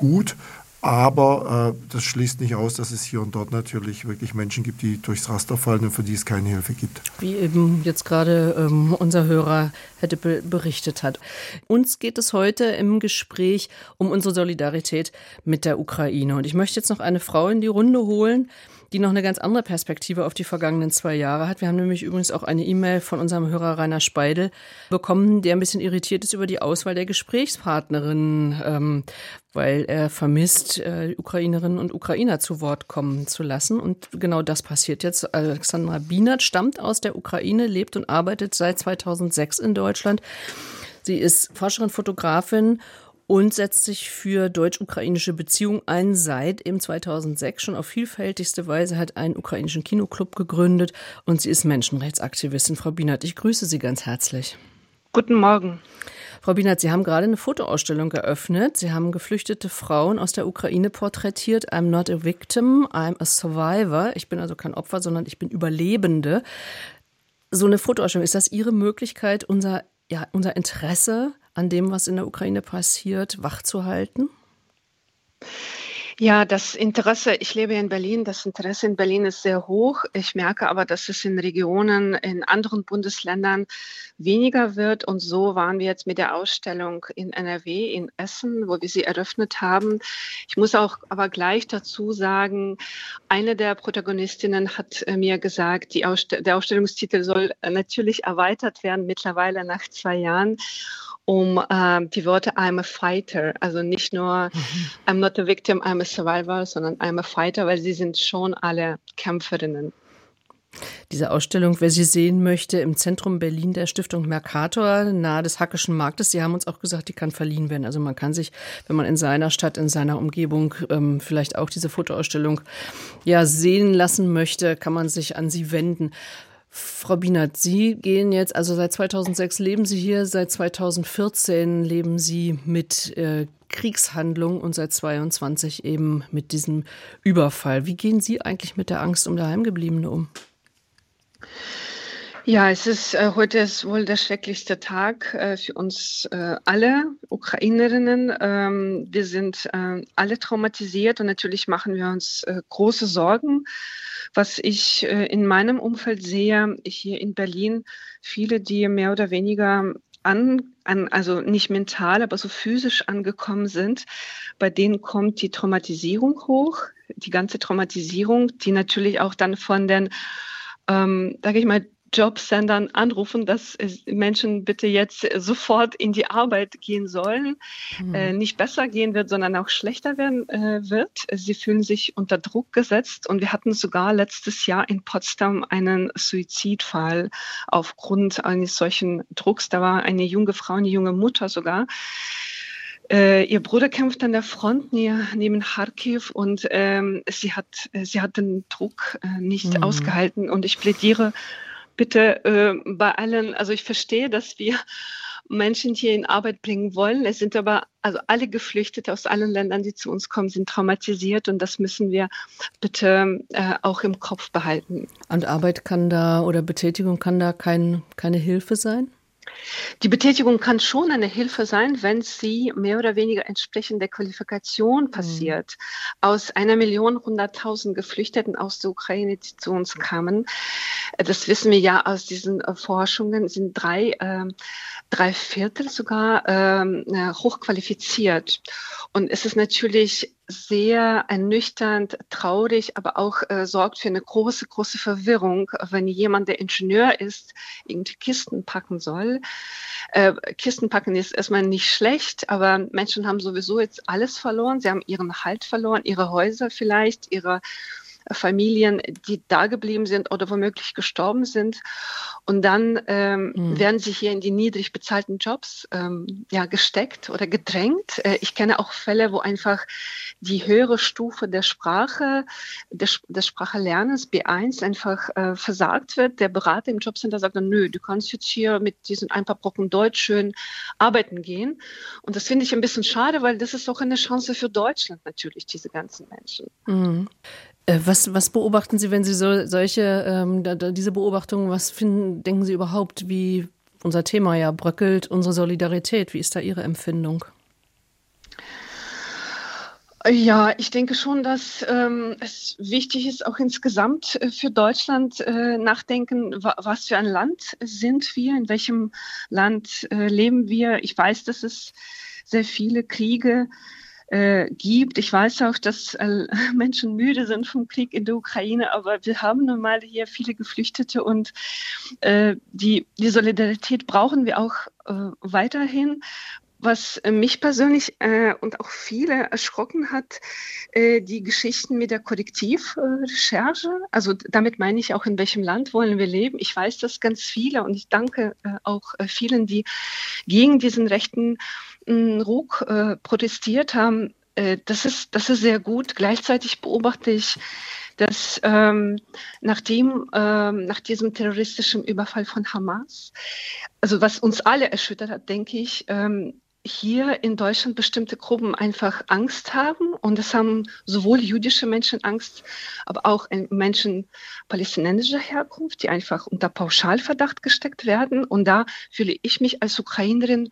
gut. Aber äh, das schließt nicht aus, dass es hier und dort natürlich wirklich Menschen gibt, die durchs Raster fallen und für die es keine Hilfe gibt. Wie eben jetzt gerade ähm, unser Hörer hätte be berichtet hat. Uns geht es heute im Gespräch um unsere Solidarität mit der Ukraine. Und ich möchte jetzt noch eine Frau in die Runde holen, die noch eine ganz andere Perspektive auf die vergangenen zwei Jahre hat. Wir haben nämlich übrigens auch eine E-Mail von unserem Hörer Rainer Speidel bekommen, der ein bisschen irritiert ist über die Auswahl der Gesprächspartnerin, ähm, weil er vermisst, äh, Ukrainerinnen und Ukrainer zu Wort kommen zu lassen. Und genau das passiert jetzt. Alexandra Bienert stammt aus der Ukraine, lebt und arbeitet seit 2006 in Deutschland. Sie ist Forscherin, Fotografin und setzt sich für deutsch-ukrainische Beziehungen ein. Seit eben 2006 schon auf vielfältigste Weise hat einen ukrainischen Kinoclub gegründet und sie ist Menschenrechtsaktivistin. Frau Bienert, ich grüße Sie ganz herzlich. Guten Morgen. Frau Bienert, Sie haben gerade eine Fotoausstellung eröffnet. Sie haben geflüchtete Frauen aus der Ukraine porträtiert. I'm not a victim, I'm a survivor. Ich bin also kein Opfer, sondern ich bin Überlebende. So eine Fotoausstellung, ist das Ihre Möglichkeit, unser, ja, unser Interesse an dem, was in der Ukraine passiert, wachzuhalten? Ja, das Interesse, ich lebe in Berlin, das Interesse in Berlin ist sehr hoch. Ich merke aber, dass es in Regionen, in anderen Bundesländern weniger wird. Und so waren wir jetzt mit der Ausstellung in NRW, in Essen, wo wir sie eröffnet haben. Ich muss auch aber gleich dazu sagen, eine der Protagonistinnen hat äh, mir gesagt, Ausst der Ausstellungstitel soll natürlich erweitert werden, mittlerweile nach zwei Jahren um äh, die Worte I'm a fighter, also nicht nur mhm. I'm not a victim, I'm a survivor, sondern I'm a fighter, weil sie sind schon alle Kämpferinnen. Diese Ausstellung, wer sie sehen möchte, im Zentrum Berlin der Stiftung Mercator, nahe des Hackischen Marktes. Sie haben uns auch gesagt, die kann verliehen werden. Also man kann sich, wenn man in seiner Stadt, in seiner Umgebung ähm, vielleicht auch diese Fotoausstellung ja sehen lassen möchte, kann man sich an sie wenden. Frau Bienert, Sie gehen jetzt, also seit 2006 leben Sie hier, seit 2014 leben Sie mit äh, Kriegshandlungen und seit 22 eben mit diesem Überfall. Wie gehen Sie eigentlich mit der Angst um Daheimgebliebene um? Ja, es ist äh, heute ist wohl der schrecklichste Tag äh, für uns äh, alle Ukrainerinnen. Ähm, wir sind äh, alle traumatisiert und natürlich machen wir uns äh, große Sorgen was ich äh, in meinem Umfeld sehe, hier in Berlin, viele, die mehr oder weniger an, an, also nicht mental, aber so physisch angekommen sind, bei denen kommt die Traumatisierung hoch, die ganze Traumatisierung, die natürlich auch dann von den, ähm, sage ich mal, Jobcentern anrufen, dass Menschen bitte jetzt sofort in die Arbeit gehen sollen, mhm. äh, nicht besser gehen wird, sondern auch schlechter werden äh, wird. Sie fühlen sich unter Druck gesetzt und wir hatten sogar letztes Jahr in Potsdam einen Suizidfall aufgrund eines solchen Drucks. Da war eine junge Frau, eine junge Mutter sogar, äh, ihr Bruder kämpft an der Front neben Kharkiv und ähm, sie hat sie hat den Druck äh, nicht mhm. ausgehalten und ich plädiere bitte äh, bei allen, also ich verstehe, dass wir Menschen hier in Arbeit bringen wollen. Es sind aber, also alle Geflüchtete aus allen Ländern, die zu uns kommen, sind traumatisiert und das müssen wir bitte äh, auch im Kopf behalten. Und Arbeit kann da oder Betätigung kann da kein, keine Hilfe sein? Die Betätigung kann schon eine Hilfe sein, wenn sie mehr oder weniger entsprechend der Qualifikation mhm. passiert. Mhm. Aus einer Million hunderttausend Geflüchteten aus der Ukraine, die zu uns kamen, äh, das wissen wir ja aus diesen äh, Forschungen, sind drei, äh, drei Viertel sogar ähm, äh, hochqualifiziert. Und es ist natürlich sehr ernüchternd, traurig, aber auch äh, sorgt für eine große, große Verwirrung, wenn jemand, der Ingenieur ist, irgendwie Kisten packen soll. Äh, Kisten packen ist erstmal nicht schlecht, aber Menschen haben sowieso jetzt alles verloren. Sie haben ihren Halt verloren, ihre Häuser vielleicht, ihre Familien, die da geblieben sind oder womöglich gestorben sind. Und dann ähm, mhm. werden sie hier in die niedrig bezahlten Jobs ähm, ja, gesteckt oder gedrängt. Äh, ich kenne auch Fälle, wo einfach die höhere Stufe der Sprache, des, des Sprachelernens B1 einfach äh, versagt wird. Der Berater im Jobcenter sagt dann, nö, du kannst jetzt hier mit diesen ein paar Brocken Deutsch schön arbeiten gehen. Und das finde ich ein bisschen schade, weil das ist auch eine Chance für Deutschland natürlich, diese ganzen Menschen. Mhm. Äh, was, was beobachten Sie, wenn Sie so, solche, ähm, da, diese Beobachtungen, was finden, denken Sie überhaupt, wie unser Thema ja bröckelt, unsere Solidarität? Wie ist da Ihre Empfindung? Ja, ich denke schon, dass ähm, es wichtig ist, auch insgesamt äh, für Deutschland äh, nachdenken, wa was für ein Land sind wir, in welchem Land äh, leben wir. Ich weiß, dass es sehr viele Kriege äh, gibt. Ich weiß auch, dass äh, Menschen müde sind vom Krieg in der Ukraine, aber wir haben nun mal hier viele Geflüchtete und äh, die, die Solidarität brauchen wir auch weiterhin. Was mich persönlich und auch viele erschrocken hat, die Geschichten mit der Korrektivrecherche. also damit meine ich auch, in welchem Land wollen wir leben. Ich weiß, dass ganz viele und ich danke auch vielen, die gegen diesen rechten äh, Ruck äh, protestiert haben. Äh, das, ist, das ist sehr gut. Gleichzeitig beobachte ich, dass ähm, nachdem, ähm, nach diesem terroristischen Überfall von Hamas, also was uns alle erschüttert hat, denke ich, ähm, hier in Deutschland bestimmte Gruppen einfach Angst haben. Und es haben sowohl jüdische Menschen Angst, aber auch Menschen palästinensischer Herkunft, die einfach unter Pauschalverdacht gesteckt werden. Und da fühle ich mich als Ukrainerin,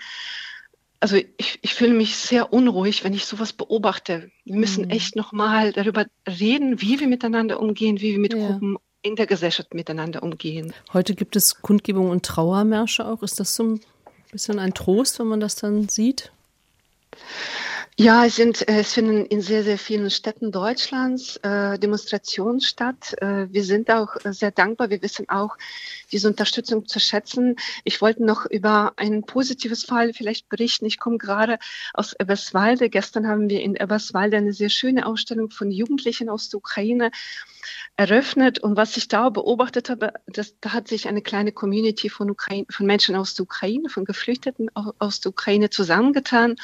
also ich, ich fühle mich sehr unruhig, wenn ich sowas beobachte. Wir müssen mhm. echt nochmal darüber reden, wie wir miteinander umgehen, wie wir mit ja. Gruppen in der Gesellschaft miteinander umgehen. Heute gibt es Kundgebungen und Trauermärsche auch. Ist das so bisschen ein Trost, wenn man das dann sieht? Ja, es, sind, äh, es finden in sehr, sehr vielen Städten Deutschlands äh, Demonstrationen statt. Äh, wir sind auch sehr dankbar. Wir wissen auch, diese Unterstützung zu schätzen. Ich wollte noch über ein positives Fall vielleicht berichten. Ich komme gerade aus Eberswalde. Gestern haben wir in Eberswalde eine sehr schöne Ausstellung von Jugendlichen aus der Ukraine eröffnet. Und was ich da beobachtet habe, das, da hat sich eine kleine Community von, Ukraine, von Menschen aus der Ukraine, von Geflüchteten aus der Ukraine zusammengetan.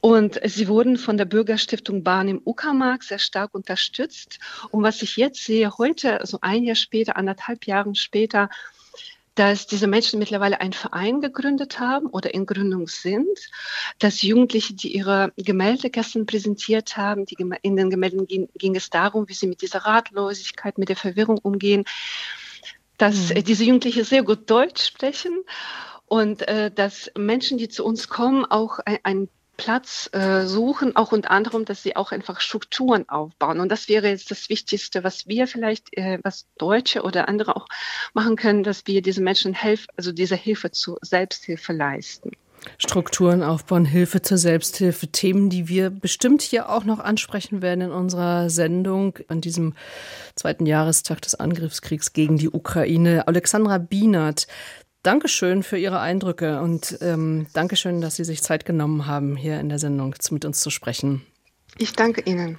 Und sie wurden von der Bürgerstiftung Bahn im Uckermark sehr stark unterstützt. Und was ich jetzt sehe, heute, also ein Jahr später, anderthalb Jahre später, dass diese Menschen mittlerweile einen Verein gegründet haben oder in Gründung sind, dass Jugendliche, die ihre Gemälde gestern präsentiert haben, die, in den Gemälden ging, ging, es darum, wie sie mit dieser Ratlosigkeit, mit der Verwirrung umgehen, dass mhm. diese Jugendliche sehr gut Deutsch sprechen und äh, dass Menschen, die zu uns kommen, auch ein, ein Platz äh, suchen, auch unter anderem, dass sie auch einfach Strukturen aufbauen. Und das wäre jetzt das Wichtigste, was wir vielleicht, äh, was Deutsche oder andere auch machen können, dass wir diesen Menschen helfen, also diese Hilfe zur Selbsthilfe leisten. Strukturen aufbauen, Hilfe zur Selbsthilfe, Themen, die wir bestimmt hier auch noch ansprechen werden in unserer Sendung an diesem zweiten Jahrestag des Angriffskriegs gegen die Ukraine. Alexandra Bienert, Dankeschön für Ihre Eindrücke und ähm, Dankeschön, dass Sie sich Zeit genommen haben, hier in der Sendung mit uns zu sprechen. Ich danke Ihnen.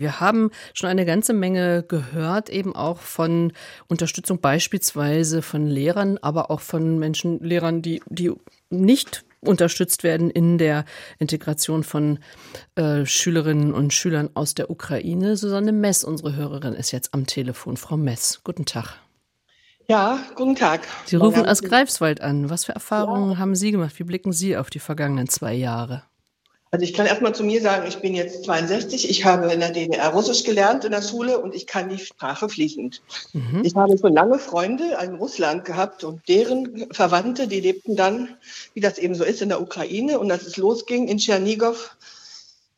Wir haben schon eine ganze Menge gehört, eben auch von Unterstützung beispielsweise von Lehrern, aber auch von Menschen, Lehrern, die, die nicht unterstützt werden in der Integration von äh, Schülerinnen und Schülern aus der Ukraine. Susanne Mess, unsere Hörerin, ist jetzt am Telefon. Frau Mess, guten Tag. Ja, guten Tag. Sie rufen aus Greifswald an. Was für Erfahrungen ja. haben Sie gemacht? Wie blicken Sie auf die vergangenen zwei Jahre? Also ich kann erstmal zu mir sagen, ich bin jetzt 62. Ich habe in der DDR Russisch gelernt in der Schule und ich kann die Sprache fließend. Mhm. Ich habe schon lange Freunde in Russland gehabt und deren Verwandte, die lebten dann, wie das eben so ist, in der Ukraine. Und als es losging in Tschernigow,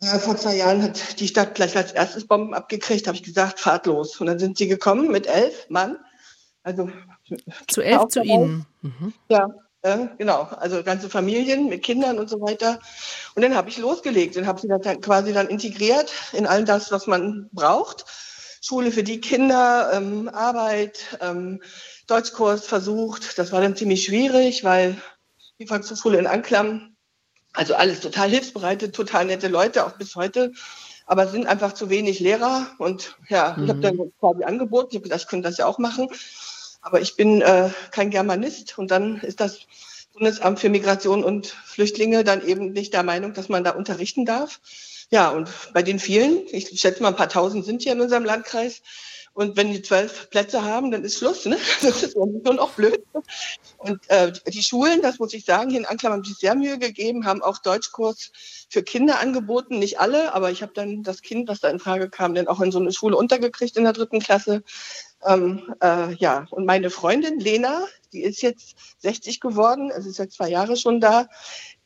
äh, vor zwei Jahren hat die Stadt gleich als erstes Bomben abgekriegt, habe ich gesagt, fahrt los. Und dann sind sie gekommen mit elf Mann also zu elf zu Ihnen. Mhm. Ja, Äh, genau, also ganze Familien mit Kindern und so weiter. Und dann habe ich losgelegt und habe sie dann quasi dann integriert in all das, was man braucht. Schule für die Kinder, ähm, Arbeit, ähm, Deutschkurs versucht. Das war dann ziemlich schwierig, weil die Volkshochschule in Anklam, also alles total hilfsbereite, total nette Leute, auch bis heute. Aber es sind einfach zu wenig Lehrer. Und ja, mhm. ich habe dann quasi angeboten, ich habe gesagt, ich könnte das ja auch machen. Aber ich bin äh, kein Germanist und dann ist das Bundesamt für Migration und Flüchtlinge dann eben nicht der Meinung, dass man da unterrichten darf. Ja, und bei den vielen, ich schätze mal ein paar tausend sind hier in unserem Landkreis, und wenn die zwölf Plätze haben, dann ist Schluss. Ne? Das ist schon auch blöd. Und äh, die Schulen, das muss ich sagen, hier in Anklam haben sich sehr Mühe gegeben, haben auch Deutschkurs für Kinder angeboten. Nicht alle, aber ich habe dann das Kind, was da in Frage kam, dann auch in so eine Schule untergekriegt in der dritten Klasse. Ähm, äh, ja, und meine Freundin Lena, die ist jetzt 60 geworden, also ist seit zwei Jahre schon da.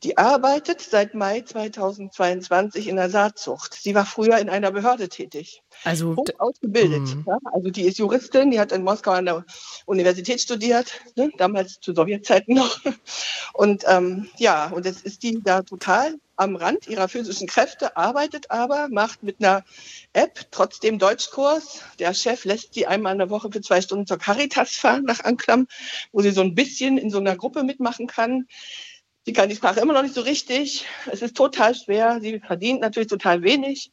Die arbeitet seit Mai 2022 in der Saatzucht. Sie war früher in einer Behörde tätig. Also Hoch ausgebildet. Mhm. Ja, also die ist Juristin, die hat in Moskau an der Universität studiert, ne, damals zu Sowjetzeiten noch. Und ähm, ja, und jetzt ist die da total am Rand ihrer physischen Kräfte, arbeitet aber, macht mit einer App trotzdem Deutschkurs. Der Chef lässt sie einmal in der Woche für zwei Stunden zur Caritas fahren nach Anklam, wo sie so ein bisschen in so einer Gruppe mitmachen kann. Sie kann die Sprache immer noch nicht so richtig. Es ist total schwer. Sie verdient natürlich total wenig.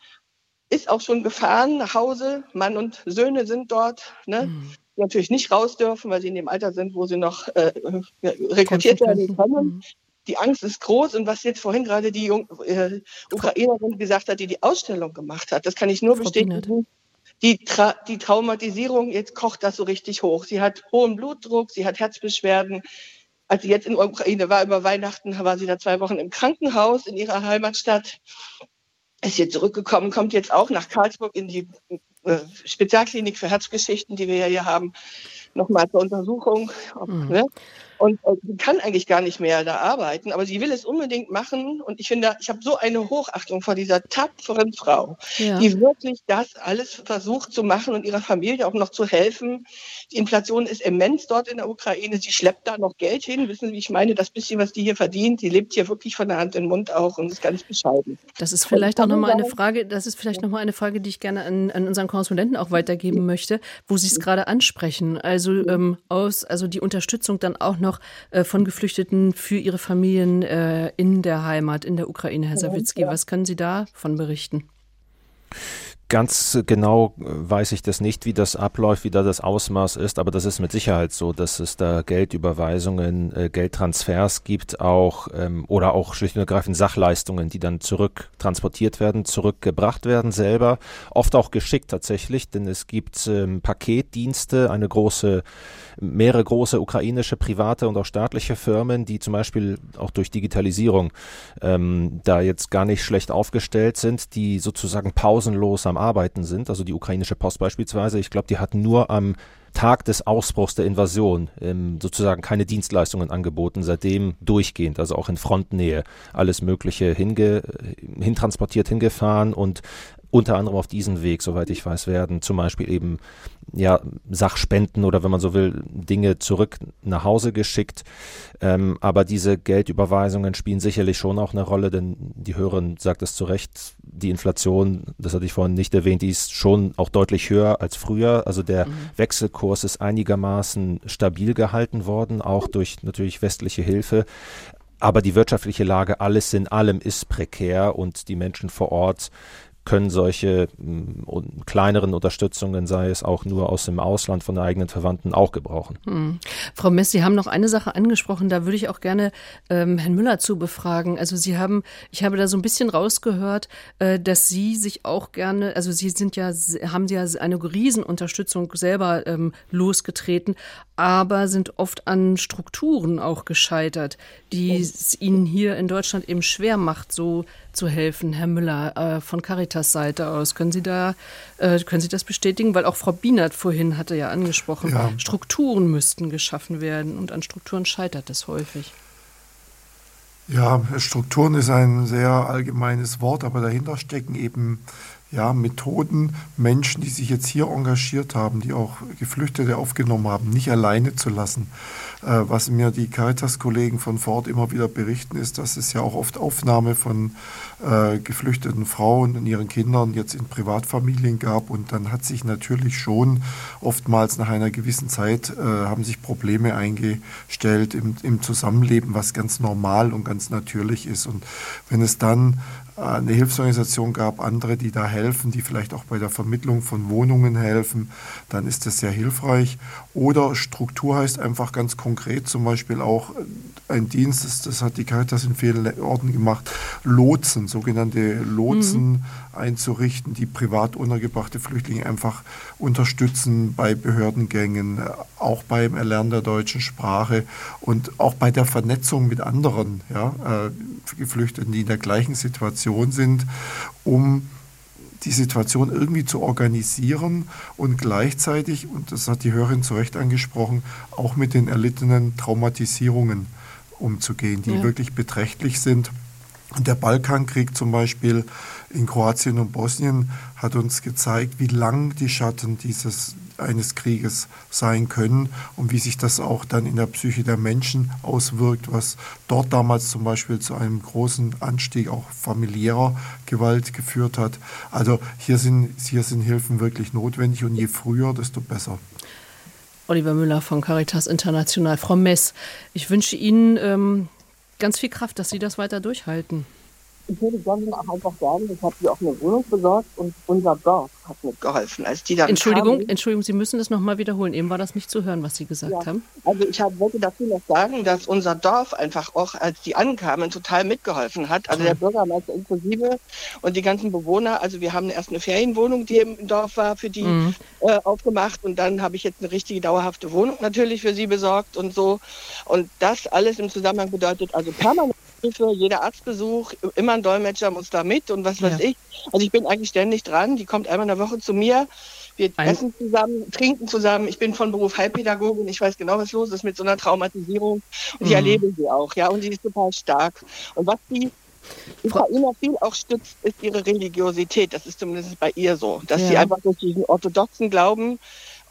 Ist auch schon gefahren nach Hause. Mann und Söhne sind dort. Ne? Mhm. Die natürlich nicht raus dürfen, weil sie in dem Alter sind, wo sie noch äh, rekrutiert werden können. Mhm die Angst ist groß. Und was jetzt vorhin gerade die Jung, äh, Ukrainerin gesagt hat, die die Ausstellung gemacht hat, das kann ich nur Frau bestätigen. Die, Tra die Traumatisierung, jetzt kocht das so richtig hoch. Sie hat hohen Blutdruck, sie hat Herzbeschwerden. Als sie jetzt in der Ukraine war, über Weihnachten, war sie da zwei Wochen im Krankenhaus in ihrer Heimatstadt. Ist jetzt zurückgekommen, kommt jetzt auch nach Karlsburg in die äh, Spezialklinik für Herzgeschichten, die wir ja hier haben, nochmal zur Untersuchung. Ob, mhm. ne? Und äh, sie kann eigentlich gar nicht mehr da arbeiten, aber sie will es unbedingt machen. Und ich finde, ich habe so eine Hochachtung vor dieser tapferen Frau, ja. die wirklich das alles versucht zu machen und ihrer Familie auch noch zu helfen. Die Inflation ist immens dort in der Ukraine. Sie schleppt da noch Geld hin. Wissen Sie, wie ich meine? Das bisschen, was die hier verdient, die lebt hier wirklich von der Hand in den Mund auch und ist ganz bescheiden. Das ist vielleicht auch nochmal eine Frage, das ist vielleicht nochmal eine Frage, die ich gerne an, an unseren Korrespondenten auch weitergeben möchte, wo Sie es gerade ansprechen. Also ähm, aus, also die Unterstützung dann auch noch noch äh, von Geflüchteten für ihre Familien äh, in der Heimat, in der Ukraine, Herr Sawicki. Was können Sie davon berichten? Ganz genau äh, weiß ich das nicht, wie das abläuft, wie da das Ausmaß ist, aber das ist mit Sicherheit so, dass es da Geldüberweisungen, äh, Geldtransfers gibt, auch ähm, oder auch schlicht und ergreifend Sachleistungen, die dann zurücktransportiert werden, zurückgebracht werden selber, oft auch geschickt tatsächlich, denn es gibt ähm, Paketdienste, eine große, mehrere große ukrainische private und auch staatliche Firmen, die zum Beispiel auch durch Digitalisierung ähm, da jetzt gar nicht schlecht aufgestellt sind, die sozusagen pausenlos am Arbeiten sind, also die ukrainische Post beispielsweise, ich glaube, die hat nur am Tag des Ausbruchs der Invasion ähm, sozusagen keine Dienstleistungen angeboten, seitdem durchgehend, also auch in Frontnähe, alles Mögliche hinge, hintransportiert, hingefahren und unter anderem auf diesen Weg, soweit ich weiß, werden zum Beispiel eben ja Sachspenden oder wenn man so will, Dinge zurück nach Hause geschickt. Ähm, aber diese Geldüberweisungen spielen sicherlich schon auch eine Rolle, denn die Hörerin sagt es zu Recht, die Inflation, das hatte ich vorhin nicht erwähnt, die ist schon auch deutlich höher als früher. Also der mhm. Wechselkurs ist einigermaßen stabil gehalten worden, auch durch natürlich westliche Hilfe. Aber die wirtschaftliche Lage alles in allem ist prekär und die Menschen vor Ort können solche mm, kleineren Unterstützungen, sei es auch nur aus dem Ausland von eigenen Verwandten, auch gebrauchen. Hm. Frau Mess, Sie haben noch eine Sache angesprochen, da würde ich auch gerne ähm, Herrn Müller zu befragen. Also Sie haben, ich habe da so ein bisschen rausgehört, äh, dass Sie sich auch gerne, also Sie sind ja, haben ja eine Riesenunterstützung selber ähm, losgetreten, aber sind oft an Strukturen auch gescheitert, die es Ihnen hier in Deutschland eben schwer macht, so zu helfen, Herr Müller, äh, von Caritas Seite aus. Können Sie da, äh, können Sie das bestätigen? Weil auch Frau Bienert vorhin hatte ja angesprochen, ja. Strukturen müssten geschaffen werden und an Strukturen scheitert es häufig. Ja, Strukturen ist ein sehr allgemeines Wort, aber dahinter stecken eben ja, Methoden, Menschen, die sich jetzt hier engagiert haben, die auch Geflüchtete aufgenommen haben, nicht alleine zu lassen. Äh, was mir die Caritas-Kollegen von Ford immer wieder berichten, ist, dass es ja auch oft Aufnahme von äh, geflüchteten Frauen und ihren Kindern jetzt in Privatfamilien gab. Und dann hat sich natürlich schon oftmals nach einer gewissen Zeit äh, haben sich Probleme eingestellt im, im Zusammenleben, was ganz normal und ganz natürlich ist. Und wenn es dann eine Hilfsorganisation gab, andere, die da helfen, die vielleicht auch bei der Vermittlung von Wohnungen helfen, dann ist das sehr hilfreich. Oder Struktur heißt einfach ganz konkret zum Beispiel auch ein Dienst, das, das hat die Caritas in vielen Orten gemacht, Lotsen, sogenannte Lotsen mhm. einzurichten, die privat untergebrachte Flüchtlinge einfach unterstützen bei Behördengängen, auch beim Erlernen der deutschen Sprache und auch bei der Vernetzung mit anderen ja, äh, Geflüchteten, die in der gleichen Situation sind, um die Situation irgendwie zu organisieren und gleichzeitig, und das hat die Hörerin zu Recht angesprochen, auch mit den erlittenen Traumatisierungen umzugehen, die ja. wirklich beträchtlich sind. Und der Balkankrieg zum Beispiel in Kroatien und Bosnien hat uns gezeigt, wie lang die Schatten dieses eines Krieges sein können und wie sich das auch dann in der Psyche der Menschen auswirkt, was dort damals zum Beispiel zu einem großen Anstieg auch familiärer Gewalt geführt hat. Also hier sind, hier sind Hilfen wirklich notwendig und je früher, desto besser. Oliver Müller von Caritas International. Frau Mess, ich wünsche Ihnen ähm, ganz viel Kraft, dass Sie das weiter durchhalten ich würde gerne auch einfach sagen, ich habe mir auch eine Wohnung besorgt und unser Dorf hat mitgeholfen. Als die dann Entschuldigung, kamen, Entschuldigung, Sie müssen das nochmal wiederholen. Eben war das nicht zu hören, was Sie gesagt ja, haben. Also ich hab, wollte dazu noch sagen, dass unser Dorf einfach auch, als die ankamen, total mitgeholfen hat. Also der Bürgermeister inklusive und die ganzen Bewohner. Also wir haben erst eine Ferienwohnung, die im Dorf war, für die mhm. äh, aufgemacht. Und dann habe ich jetzt eine richtige dauerhafte Wohnung natürlich für sie besorgt und so. Und das alles im Zusammenhang bedeutet also permanent Hilfe, jeder Arztbesuch, immer ein Dolmetscher muss da mit und was weiß ja. ich. Also ich bin eigentlich ständig dran. Die kommt einmal in der Woche zu mir. Wir ein essen zusammen, trinken zusammen. Ich bin von Beruf Heilpädagogin. Ich weiß genau, was los ist mit so einer Traumatisierung. Und mhm. ich erlebe sie auch, ja. Und sie ist total stark. Und was die Ukrainer viel auch stützt, ist ihre Religiosität. Das ist zumindest bei ihr so, dass ja. sie einfach durch diesen orthodoxen Glauben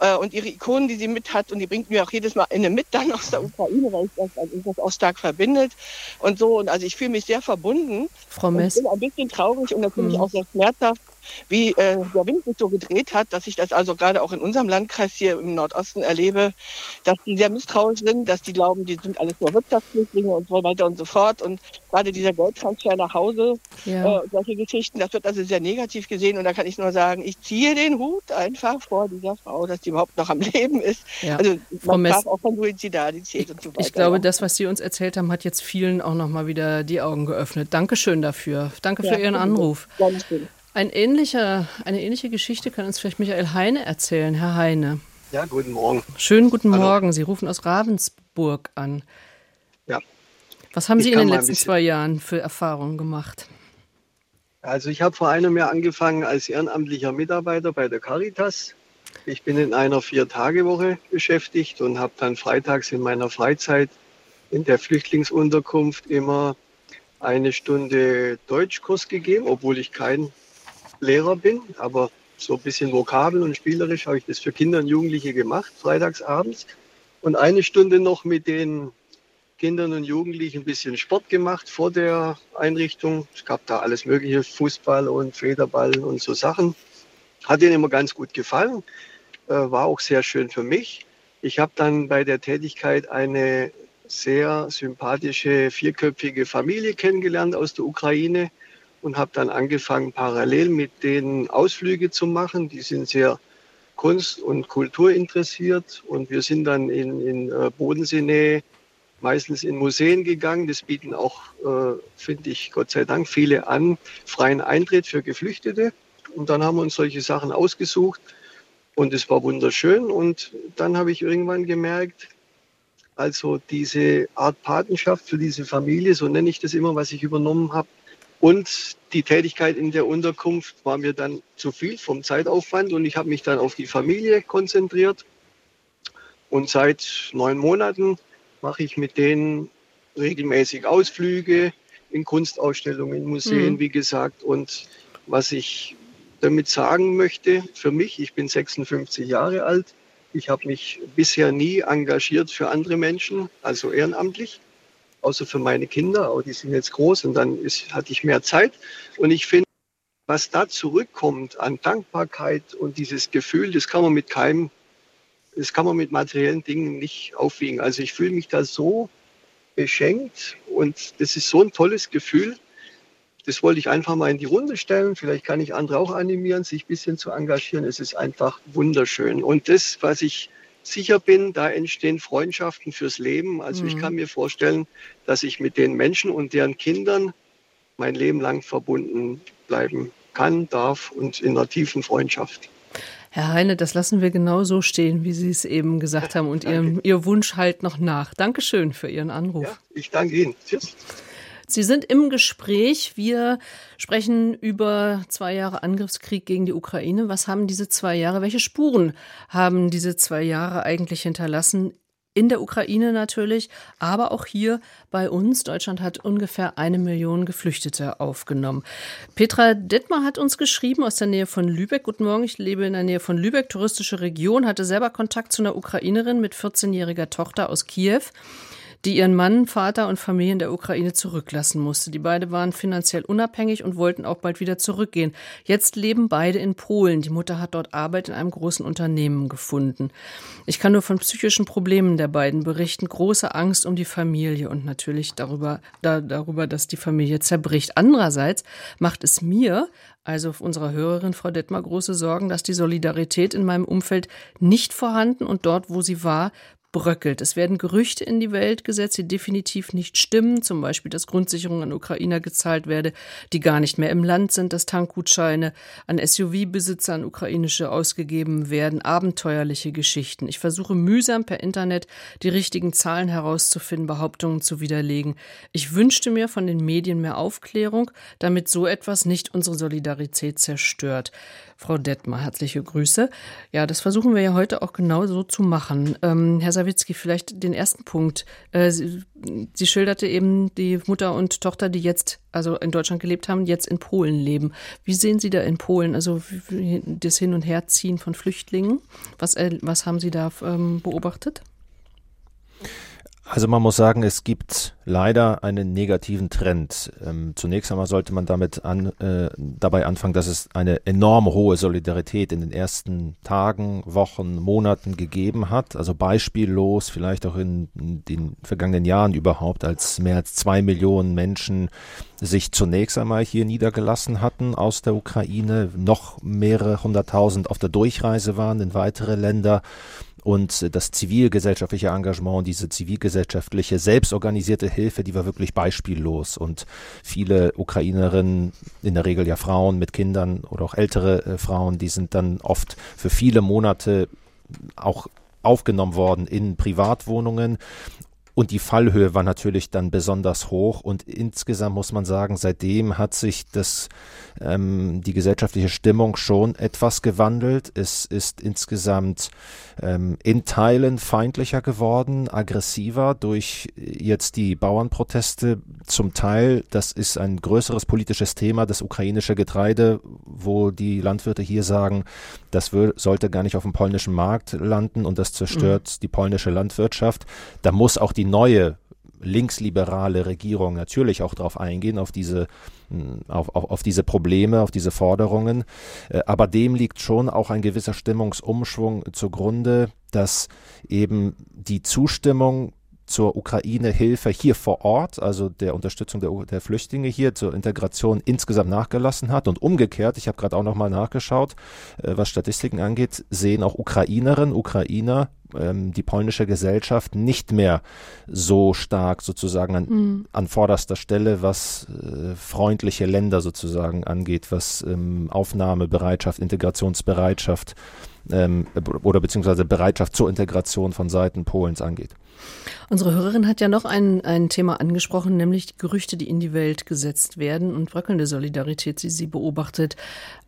äh, und ihre Ikonen, die sie mit hat, und die bringt mir auch jedes Mal eine mit dann aus der Ukraine, weil ich das, also das auch stark verbindet und so. Und also ich fühle mich sehr verbunden. Frau Mess. Ich bin ein bisschen traurig und natürlich mhm. auch sehr schmerzhaft, wie äh, der Wind sich so gedreht hat, dass ich das also gerade auch in unserem Landkreis hier im Nordosten erlebe, dass die sehr misstrauisch sind, dass die glauben, die sind alles nur Wirtschaftsflüchtlinge und so weiter und so fort. Und gerade dieser Geldtransfer nach Hause, ja. äh, solche Geschichten, das wird also sehr negativ gesehen. Und da kann ich nur sagen, ich ziehe den Hut einfach vor dieser Frau, dass die überhaupt noch am Leben ist. Ja. Also man sprach auch von Suizidalität und so weiter. Ich glaube, das, was Sie uns erzählt haben, hat jetzt vielen auch noch mal wieder die Augen geöffnet. Dankeschön dafür. Danke ja, für Ihren Anruf. Ganz schön. Ein ähnlicher, eine ähnliche Geschichte kann uns vielleicht Michael Heine erzählen. Herr Heine. Ja, guten Morgen. Schönen guten Hallo. Morgen. Sie rufen aus Ravensburg an. Ja. Was haben ich Sie in den letzten zwei Jahren für Erfahrungen gemacht? Also ich habe vor einem Jahr angefangen als ehrenamtlicher Mitarbeiter bei der Caritas. Ich bin in einer Vier-Tage-Woche beschäftigt und habe dann freitags in meiner Freizeit in der Flüchtlingsunterkunft immer eine Stunde Deutschkurs gegeben, obwohl ich kein Lehrer bin, aber so ein bisschen vokabel und spielerisch habe ich das für Kinder und Jugendliche gemacht, freitagsabends. Und eine Stunde noch mit den Kindern und Jugendlichen ein bisschen Sport gemacht vor der Einrichtung. Es gab da alles Mögliche, Fußball und Federball und so Sachen. Hat ihnen immer ganz gut gefallen, äh, war auch sehr schön für mich. Ich habe dann bei der Tätigkeit eine sehr sympathische vierköpfige Familie kennengelernt aus der Ukraine und habe dann angefangen, parallel mit denen Ausflüge zu machen. Die sind sehr kunst- und kulturinteressiert und wir sind dann in, in äh, Bodenseenähe meistens in Museen gegangen. Das bieten auch, äh, finde ich, Gott sei Dank viele an, freien Eintritt für Geflüchtete. Und dann haben wir uns solche Sachen ausgesucht und es war wunderschön. Und dann habe ich irgendwann gemerkt, also diese Art Patenschaft für diese Familie, so nenne ich das immer, was ich übernommen habe, und die Tätigkeit in der Unterkunft war mir dann zu viel vom Zeitaufwand und ich habe mich dann auf die Familie konzentriert. Und seit neun Monaten mache ich mit denen regelmäßig Ausflüge in Kunstausstellungen, in Museen, mhm. wie gesagt. Und was ich damit sagen möchte, für mich, ich bin 56 Jahre alt, ich habe mich bisher nie engagiert für andere Menschen, also ehrenamtlich, außer für meine Kinder, aber die sind jetzt groß und dann ist, hatte ich mehr Zeit. Und ich finde, was da zurückkommt an Dankbarkeit und dieses Gefühl, das kann man mit keinem, das kann man mit materiellen Dingen nicht aufwiegen. Also ich fühle mich da so beschenkt und das ist so ein tolles Gefühl. Das wollte ich einfach mal in die Runde stellen. Vielleicht kann ich andere auch animieren, sich ein bisschen zu engagieren. Es ist einfach wunderschön. Und das, was ich sicher bin, da entstehen Freundschaften fürs Leben. Also mhm. ich kann mir vorstellen, dass ich mit den Menschen und deren Kindern mein Leben lang verbunden bleiben kann, darf und in einer tiefen Freundschaft. Herr Heine, das lassen wir genau so stehen, wie Sie es eben gesagt haben und Ihrem, Ihr Wunsch halt noch nach. Dankeschön für Ihren Anruf. Ja, ich danke Ihnen. Tschüss. Sie sind im Gespräch. Wir sprechen über zwei Jahre Angriffskrieg gegen die Ukraine. Was haben diese zwei Jahre, welche Spuren haben diese zwei Jahre eigentlich hinterlassen in der Ukraine natürlich, aber auch hier bei uns. Deutschland hat ungefähr eine Million Geflüchtete aufgenommen. Petra Dittmar hat uns geschrieben aus der Nähe von Lübeck. Guten Morgen, ich lebe in der Nähe von Lübeck, touristische Region, hatte selber Kontakt zu einer Ukrainerin mit 14-jähriger Tochter aus Kiew die ihren Mann, Vater und Familie in der Ukraine zurücklassen musste. Die beiden waren finanziell unabhängig und wollten auch bald wieder zurückgehen. Jetzt leben beide in Polen. Die Mutter hat dort Arbeit in einem großen Unternehmen gefunden. Ich kann nur von psychischen Problemen der beiden berichten. Große Angst um die Familie und natürlich darüber, da, darüber, dass die Familie zerbricht. Andererseits macht es mir also unserer Hörerin Frau Detmar große Sorgen, dass die Solidarität in meinem Umfeld nicht vorhanden und dort, wo sie war, bröckelt. Es werden Gerüchte in die Welt gesetzt, die definitiv nicht stimmen. Zum Beispiel, dass Grundsicherung an Ukrainer gezahlt werde, die gar nicht mehr im Land sind, dass Tankgutscheine an SUV-Besitzer an ukrainische ausgegeben werden. Abenteuerliche Geschichten. Ich versuche mühsam per Internet die richtigen Zahlen herauszufinden, Behauptungen zu widerlegen. Ich wünschte mir von den Medien mehr Aufklärung, damit so etwas nicht unsere Solidarität zerstört. Frau Detmar, herzliche Grüße. Ja, das versuchen wir ja heute auch genau so zu machen. Ähm, Herr Sawicki, vielleicht den ersten Punkt. Äh, Sie, Sie, schilderte eben die Mutter und Tochter, die jetzt, also in Deutschland gelebt haben, jetzt in Polen leben. Wie sehen Sie da in Polen, also das Hin- und Herziehen von Flüchtlingen? Was, äh, was haben Sie da ähm, beobachtet? Also man muss sagen, es gibt leider einen negativen Trend. Ähm, zunächst einmal sollte man damit an, äh, dabei anfangen, dass es eine enorm hohe Solidarität in den ersten Tagen, Wochen, Monaten gegeben hat. Also beispiellos, vielleicht auch in, in den vergangenen Jahren überhaupt, als mehr als zwei Millionen Menschen sich zunächst einmal hier niedergelassen hatten aus der Ukraine, noch mehrere hunderttausend auf der Durchreise waren in weitere Länder und das zivilgesellschaftliche Engagement, diese zivilgesellschaftliche, selbstorganisierte Hilfe, die war wirklich beispiellos. Und viele Ukrainerinnen, in der Regel ja Frauen mit Kindern oder auch ältere äh, Frauen, die sind dann oft für viele Monate auch aufgenommen worden in Privatwohnungen und die Fallhöhe war natürlich dann besonders hoch und insgesamt muss man sagen, seitdem hat sich das, ähm, die gesellschaftliche Stimmung schon etwas gewandelt. Es ist insgesamt ähm, in Teilen feindlicher geworden, aggressiver durch jetzt die Bauernproteste. Zum Teil, das ist ein größeres politisches Thema, das ukrainische Getreide, wo die Landwirte hier sagen, das sollte gar nicht auf dem polnischen Markt landen und das zerstört mhm. die polnische Landwirtschaft. Da muss auch die neue linksliberale Regierung natürlich auch darauf eingehen, auf diese, hm, auf, auf, auf diese Probleme, auf diese Forderungen. Äh, aber dem liegt schon auch ein gewisser Stimmungsumschwung zugrunde, dass eben die Zustimmung zur Ukraine-Hilfe hier vor Ort, also der Unterstützung der, der, Flüchtlinge hier zur Integration insgesamt nachgelassen hat. Und umgekehrt, ich habe gerade auch nochmal nachgeschaut, äh, was Statistiken angeht, sehen auch Ukrainerinnen, Ukrainer ähm, die polnische Gesellschaft nicht mehr so stark sozusagen an, mhm. an vorderster Stelle, was äh, freundliche Länder sozusagen angeht, was ähm, Aufnahmebereitschaft, Integrationsbereitschaft ähm, oder beziehungsweise Bereitschaft zur Integration von Seiten Polens angeht. Unsere Hörerin hat ja noch ein, ein Thema angesprochen, nämlich die Gerüchte, die in die Welt gesetzt werden und bröckelnde Solidarität, die sie beobachtet.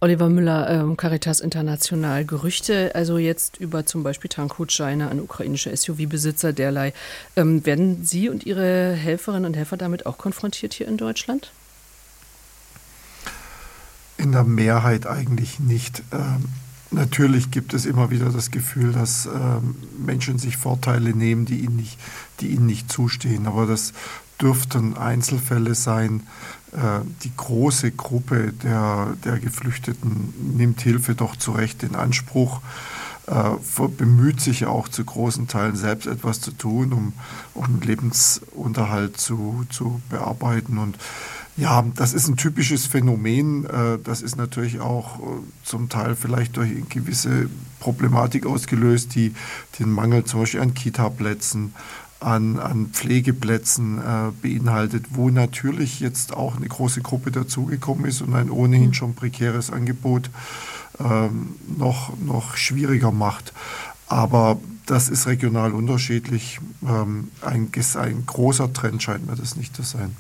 Oliver Müller, ähm, Caritas International, Gerüchte, also jetzt über zum Beispiel Tankgutscheine an ukrainische SUV-Besitzer derlei. Ähm, werden Sie und Ihre Helferinnen und Helfer damit auch konfrontiert hier in Deutschland? In der Mehrheit eigentlich nicht. Ähm, natürlich gibt es immer wieder das Gefühl, dass ähm, Menschen sich Vorteile nehmen, die ihnen, nicht, die ihnen nicht zustehen. Aber das dürften Einzelfälle sein. Äh, die große Gruppe der, der Geflüchteten nimmt Hilfe doch zu Recht in Anspruch äh, bemüht sich auch zu großen Teilen selbst etwas zu tun, um, um Lebensunterhalt zu, zu bearbeiten. Und ja, das ist ein typisches Phänomen. Äh, das ist natürlich auch äh, zum Teil vielleicht durch eine gewisse Problematik ausgelöst, die den Mangel zum Beispiel an Kita-Plätzen, an, an Pflegeplätzen äh, beinhaltet, wo natürlich jetzt auch eine große Gruppe dazugekommen ist und ein ohnehin mhm. schon prekäres Angebot ähm, noch, noch schwieriger macht. Aber das ist regional unterschiedlich. Ähm, ein, ein großer Trend scheint mir das nicht zu sein.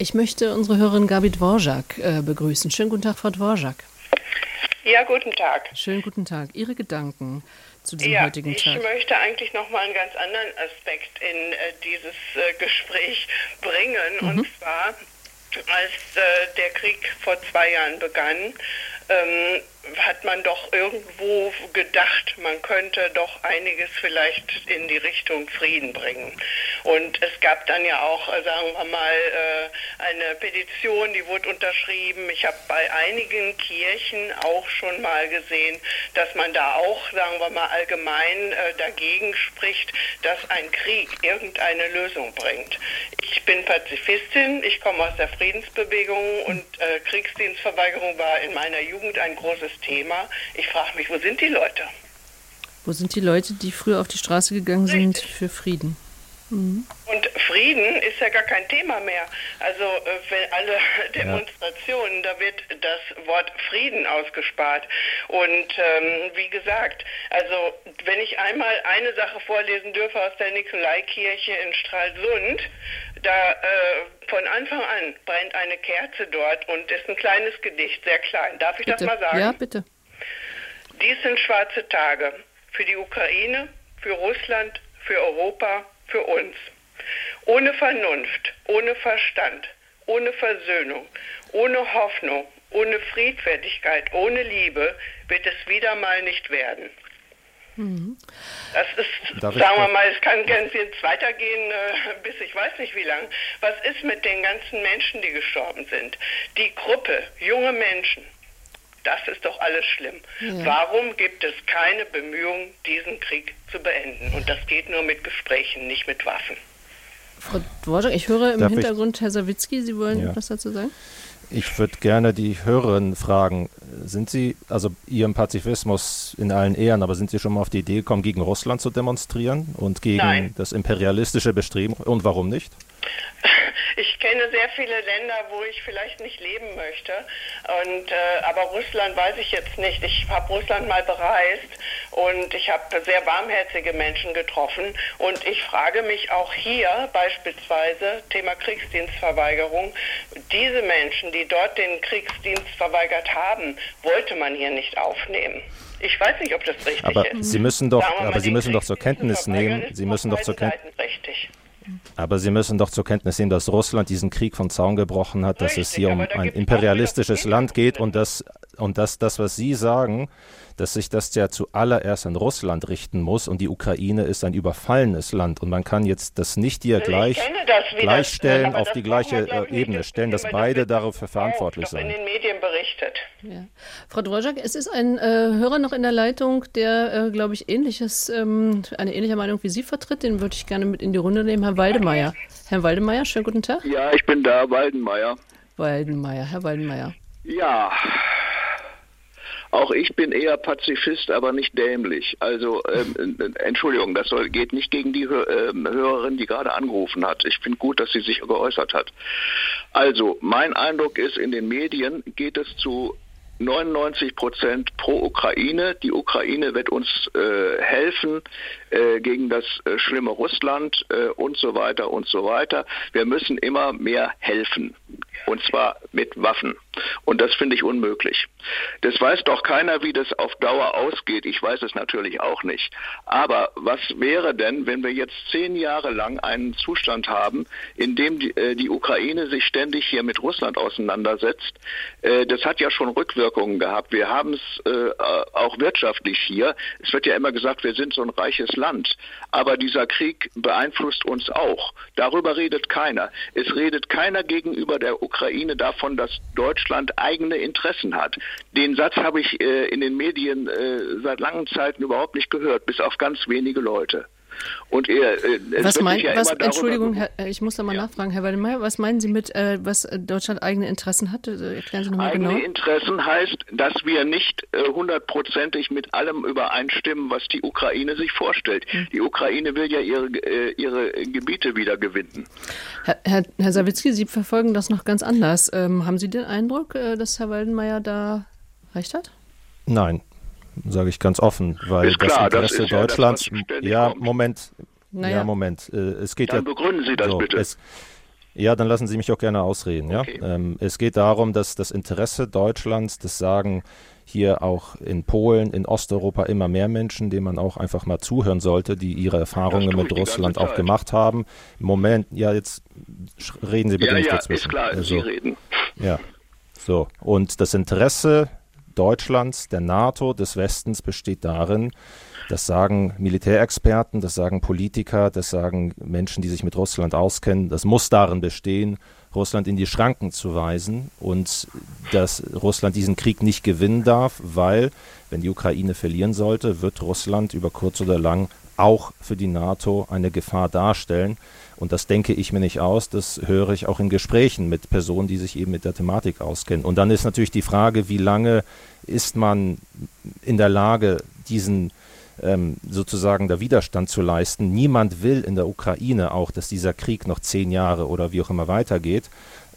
Ich möchte unsere Hörerin Gabi Dvorak äh, begrüßen. Schönen guten Tag, Frau Dvorak. Ja, guten Tag. Schönen guten Tag. Ihre Gedanken zu diesem ja, heutigen Tag? Ich möchte eigentlich noch mal einen ganz anderen Aspekt in äh, dieses äh, Gespräch bringen. Mhm. Und zwar, als äh, der Krieg vor zwei Jahren begann, ähm, hat man doch irgendwo gedacht, man könnte doch einiges vielleicht in die Richtung Frieden bringen. Und es gab dann ja auch, äh, sagen wir mal, äh, eine Petition, die wurde unterschrieben. Ich habe bei einigen Kirchen auch schon mal gesehen, dass man da auch, sagen wir mal, allgemein äh, dagegen spricht, dass ein Krieg irgendeine Lösung bringt. Ich bin Pazifistin, ich komme aus der Friedensbewegung und Kriegsdienstverweigerung war in meiner Jugend ein großes Thema. Ich frage mich, wo sind die Leute? Wo sind die Leute, die früher auf die Straße gegangen Richtig. sind für Frieden? Mhm. Und Frieden ist ja gar kein Thema mehr. Also äh, wenn alle Demonstrationen, da wird das Wort Frieden ausgespart. Und ähm, wie gesagt, also wenn ich einmal eine Sache vorlesen dürfe aus der Nikolaikirche in Stralsund, da äh, von Anfang an brennt eine Kerze dort und ist ein kleines Gedicht, sehr klein. Darf ich bitte. das mal sagen? Ja, bitte. Dies sind schwarze Tage für die Ukraine, für Russland, für Europa, für uns. Ohne Vernunft, ohne Verstand, ohne Versöhnung, ohne Hoffnung, ohne Friedfertigkeit, ohne Liebe wird es wieder mal nicht werden. Mhm. Das ist, Darf sagen wir mal, es kann ganz jetzt weitergehen, äh, bis ich weiß nicht wie lang. Was ist mit den ganzen Menschen, die gestorben sind? Die Gruppe, junge Menschen, das ist doch alles schlimm. Ja. Warum gibt es keine Bemühungen, diesen Krieg zu beenden? Und das geht nur mit Gesprächen, nicht mit Waffen. Frau Dvorak, ich höre im Darf Hintergrund ich? Herr Sawicki, Sie wollen ja. etwas dazu sagen? Ich würde gerne die Hörerin fragen, sind Sie, also Ihrem Pazifismus in allen Ehren, aber sind Sie schon mal auf die Idee gekommen, gegen Russland zu demonstrieren und gegen Nein. das imperialistische Bestreben? Und warum nicht? Ich kenne sehr viele Länder, wo ich vielleicht nicht leben möchte. Und, äh, aber Russland weiß ich jetzt nicht. Ich habe Russland mal bereist und ich habe sehr warmherzige Menschen getroffen. Und ich frage mich auch hier beispielsweise, Thema Kriegsdienstverweigerung, diese Menschen, die dort den Kriegsdienst verweigert haben, wollte man hier nicht aufnehmen. Ich weiß nicht, ob das richtig aber ist. Sie müssen doch, aber Sie müssen doch zur Kenntnis nehmen, Sie müssen doch zur Kenntnis. Aber Sie müssen doch zur Kenntnis nehmen, dass Russland diesen Krieg vom Zaun gebrochen hat, dass es hier um ein imperialistisches Land geht und dass, und dass das, was Sie sagen, dass sich das ja zuallererst an Russland richten muss und die Ukraine ist ein überfallenes Land und man kann jetzt das nicht hier gleich gleichstellen, auf die gleiche äh, Ebene stellen, dass beide dafür verantwortlich sind. in den Medien berichtet. Ja. Frau Dvorak, es ist ein äh, Hörer noch in der Leitung, der, äh, glaube ich, ähnliches, ähm, eine ähnliche Meinung wie Sie vertritt. Den würde ich gerne mit in die Runde nehmen, Herr Waldemeier. Herr Waldemeier, schönen guten Tag. Ja, ich bin da, Waldenmeier. Waldenmeier, Herr Waldenmeier. Ja, auch ich bin eher Pazifist, aber nicht dämlich. Also ähm, äh, Entschuldigung, das soll, geht nicht gegen die äh, Hörerin, die gerade angerufen hat. Ich finde gut, dass sie sich geäußert hat. Also mein Eindruck ist, in den Medien geht es zu 99 Prozent pro Ukraine. Die Ukraine wird uns äh, helfen. Äh, gegen das äh, schlimme Russland äh, und so weiter und so weiter. Wir müssen immer mehr helfen. Und zwar mit Waffen. Und das finde ich unmöglich. Das weiß doch keiner, wie das auf Dauer ausgeht. Ich weiß es natürlich auch nicht. Aber was wäre denn, wenn wir jetzt zehn Jahre lang einen Zustand haben, in dem die, äh, die Ukraine sich ständig hier mit Russland auseinandersetzt? Das hat ja schon Rückwirkungen gehabt. Wir haben es auch wirtschaftlich hier. Es wird ja immer gesagt, wir sind so ein reiches Land. Aber dieser Krieg beeinflusst uns auch. Darüber redet keiner. Es redet keiner gegenüber der Ukraine davon, dass Deutschland eigene Interessen hat. Den Satz habe ich äh, in den Medien äh, seit langen Zeiten überhaupt nicht gehört, bis auf ganz wenige Leute. Und er, äh, was meint, ja was, Entschuldigung, Herr, äh, ich muss da mal ja. nachfragen, Herr Waldemeyer, was meinen Sie mit, äh, was Deutschland eigene Interessen hat? Äh, erklären Sie nochmal genau. Eigene Interessen heißt, dass wir nicht hundertprozentig mit allem übereinstimmen, was die Ukraine sich vorstellt. Hm. Die Ukraine will ja ihre, äh, ihre Gebiete wieder gewinnen. Herr, Herr, Herr Sawicki, Sie verfolgen das noch ganz anders. Ähm, haben Sie den Eindruck, dass Herr Waldenmeier da recht hat? Nein, sage ich ganz offen, weil ist klar, das Interesse das Deutschlands. Ja, kommt. Moment. Naja. Ja, Moment. Es geht dann ja. begründen Sie das so, bitte. Es, ja, dann lassen Sie mich auch gerne ausreden. Okay. Ja? Ähm, es geht darum, dass das Interesse Deutschlands, das sagen hier auch in Polen, in Osteuropa immer mehr Menschen, denen man auch einfach mal zuhören sollte, die ihre Erfahrungen mit Russland auch gemacht haben. Im Moment, ja, jetzt reden Sie bitte ja, nicht ja, dazwischen. Ist klar, also, Sie reden. Ja, so. Und das Interesse Deutschlands, der NATO, des Westens besteht darin, das sagen Militärexperten, das sagen Politiker, das sagen Menschen, die sich mit Russland auskennen, das muss darin bestehen, Russland in die Schranken zu weisen und dass Russland diesen Krieg nicht gewinnen darf, weil, wenn die Ukraine verlieren sollte, wird Russland über kurz oder lang auch für die NATO eine Gefahr darstellen. Und das denke ich mir nicht aus, das höre ich auch in Gesprächen mit Personen, die sich eben mit der Thematik auskennen. Und dann ist natürlich die Frage, wie lange ist man in der Lage, diesen ähm, sozusagen der Widerstand zu leisten. Niemand will in der Ukraine auch, dass dieser Krieg noch zehn Jahre oder wie auch immer weitergeht.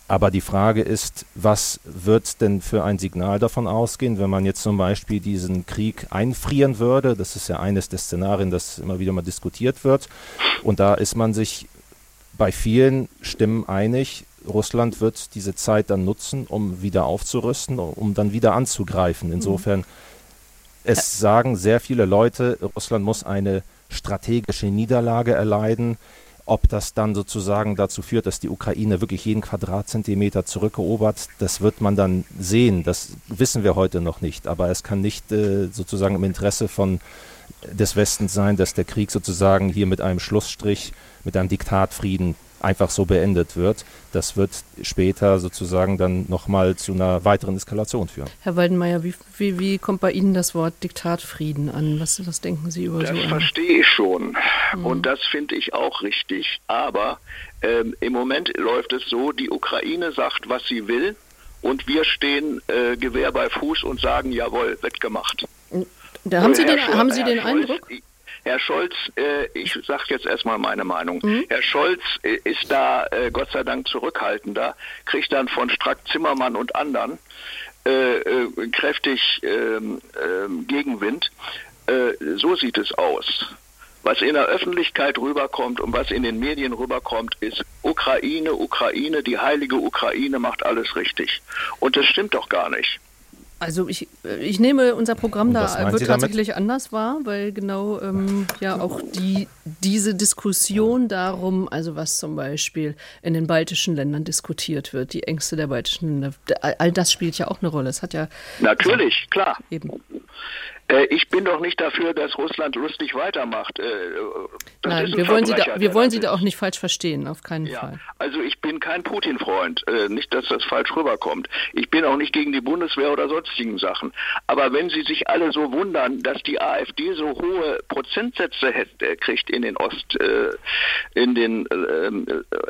Aber die Frage ist, was wird denn für ein Signal davon ausgehen, wenn man jetzt zum Beispiel diesen Krieg einfrieren würde? Das ist ja eines der Szenarien, das immer wieder mal diskutiert wird. Und da ist man sich bei vielen Stimmen einig, Russland wird diese Zeit dann nutzen, um wieder aufzurüsten, um dann wieder anzugreifen. Mhm. Insofern, es sagen sehr viele Leute, Russland muss eine strategische Niederlage erleiden. Ob das dann sozusagen dazu führt, dass die Ukraine wirklich jeden Quadratzentimeter zurückerobert, das wird man dann sehen. Das wissen wir heute noch nicht. Aber es kann nicht äh, sozusagen im Interesse von des Westens sein, dass der Krieg sozusagen hier mit einem Schlussstrich, mit einem Diktatfrieden einfach so beendet wird. Das wird später sozusagen dann nochmal zu einer weiteren Eskalation führen. Herr Weidenmeier, wie, wie, wie kommt bei Ihnen das Wort Diktatfrieden an? Was, was denken Sie über das so Das verstehe ich schon hm. und das finde ich auch richtig. Aber ähm, im Moment läuft es so, die Ukraine sagt, was sie will und wir stehen äh, Gewehr bei Fuß und sagen, jawohl, wird gemacht. Da haben Sie den, haben Sie den Eindruck? Herr Scholz, äh, ich sage jetzt erstmal meine Meinung. Mhm. Herr Scholz äh, ist da äh, Gott sei Dank zurückhaltender, kriegt dann von Strack Zimmermann und anderen äh, äh, kräftig ähm, ähm, Gegenwind. Äh, so sieht es aus. Was in der Öffentlichkeit rüberkommt und was in den Medien rüberkommt, ist Ukraine, Ukraine, die heilige Ukraine macht alles richtig. Und das stimmt doch gar nicht. Also ich, ich nehme unser Programm da wird tatsächlich anders wahr, weil genau ähm, ja auch die, diese Diskussion darum, also was zum Beispiel in den baltischen Ländern diskutiert wird, die Ängste der baltischen Länder, all das spielt ja auch eine Rolle. Es hat ja natürlich also, klar eben. Äh, ich bin doch nicht dafür, dass Russland lustig weitermacht. Äh, Nein, wir wollen, Sie da, wir wollen Sie da auch nicht falsch verstehen, auf keinen ja, Fall. Also ich bin kein Putin-Freund, äh, nicht, dass das falsch rüberkommt. Ich bin auch nicht gegen die Bundeswehr oder sonstigen Sachen. Aber wenn Sie sich alle so wundern, dass die AfD so hohe Prozentsätze kriegt in den Ost, in den,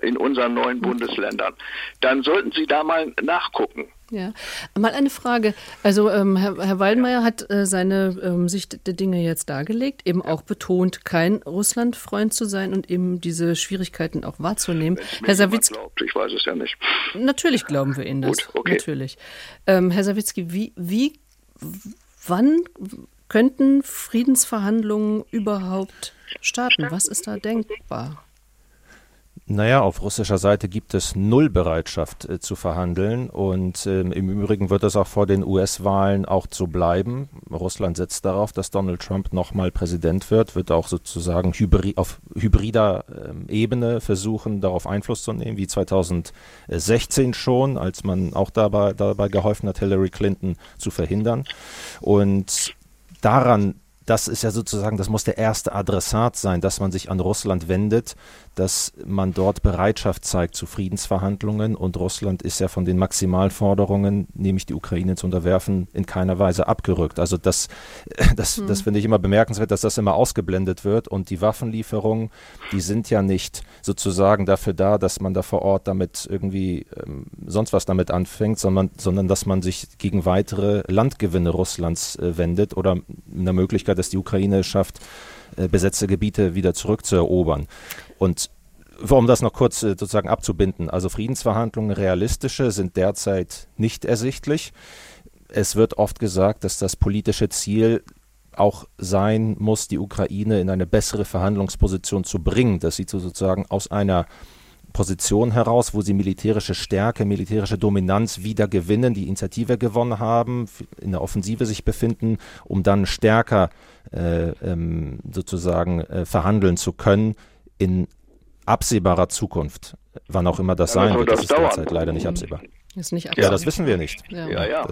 in unseren neuen hm. Bundesländern, dann sollten Sie da mal nachgucken. Ja, mal eine Frage. Also ähm, Herr, Herr Waldmeier hat äh, seine ähm, Sicht der Dinge jetzt dargelegt, eben auch betont, kein Russlandfreund zu sein und eben diese Schwierigkeiten auch wahrzunehmen. Herr Sawicki, glaubt, ich weiß es ja nicht. Natürlich glauben wir Ihnen das. Gut, okay. Natürlich. Ähm, Herr Sawicki, wie, wie, wann Könnten Friedensverhandlungen überhaupt starten? Was ist da denkbar? Naja, auf russischer Seite gibt es null Bereitschaft äh, zu verhandeln und ähm, im Übrigen wird es auch vor den US-Wahlen auch so bleiben. Russland setzt darauf, dass Donald Trump nochmal Präsident wird, wird auch sozusagen hybrid, auf hybrider ähm, Ebene versuchen, darauf Einfluss zu nehmen, wie 2016 schon, als man auch dabei, dabei geholfen hat, Hillary Clinton zu verhindern. Und daran das ist ja sozusagen, das muss der erste Adressat sein, dass man sich an Russland wendet, dass man dort Bereitschaft zeigt zu Friedensverhandlungen und Russland ist ja von den Maximalforderungen, nämlich die Ukraine zu unterwerfen, in keiner Weise abgerückt. Also das, das, hm. das finde ich immer bemerkenswert, dass das immer ausgeblendet wird und die Waffenlieferungen, die sind ja nicht sozusagen dafür da, dass man da vor Ort damit irgendwie ähm, sonst was damit anfängt, sondern, sondern dass man sich gegen weitere Landgewinne Russlands äh, wendet oder eine Möglichkeit, dass die Ukraine schafft, besetzte Gebiete wieder zurückzuerobern. Und um das noch kurz äh, sozusagen abzubinden, also Friedensverhandlungen realistische sind derzeit nicht ersichtlich. Es wird oft gesagt, dass das politische Ziel auch sein muss, die Ukraine in eine bessere Verhandlungsposition zu bringen, dass sie sozusagen aus einer Position heraus, wo sie militärische Stärke, militärische Dominanz wieder gewinnen, die Initiative gewonnen haben, in der Offensive sich befinden, um dann stärker äh, ähm, sozusagen äh, verhandeln zu können in absehbarer Zukunft. Wann auch immer das ja, sein wird, das, das ist derzeit leider nicht absehbar. Ist nicht ja, das wissen wir nicht. Ja, ja. Ja.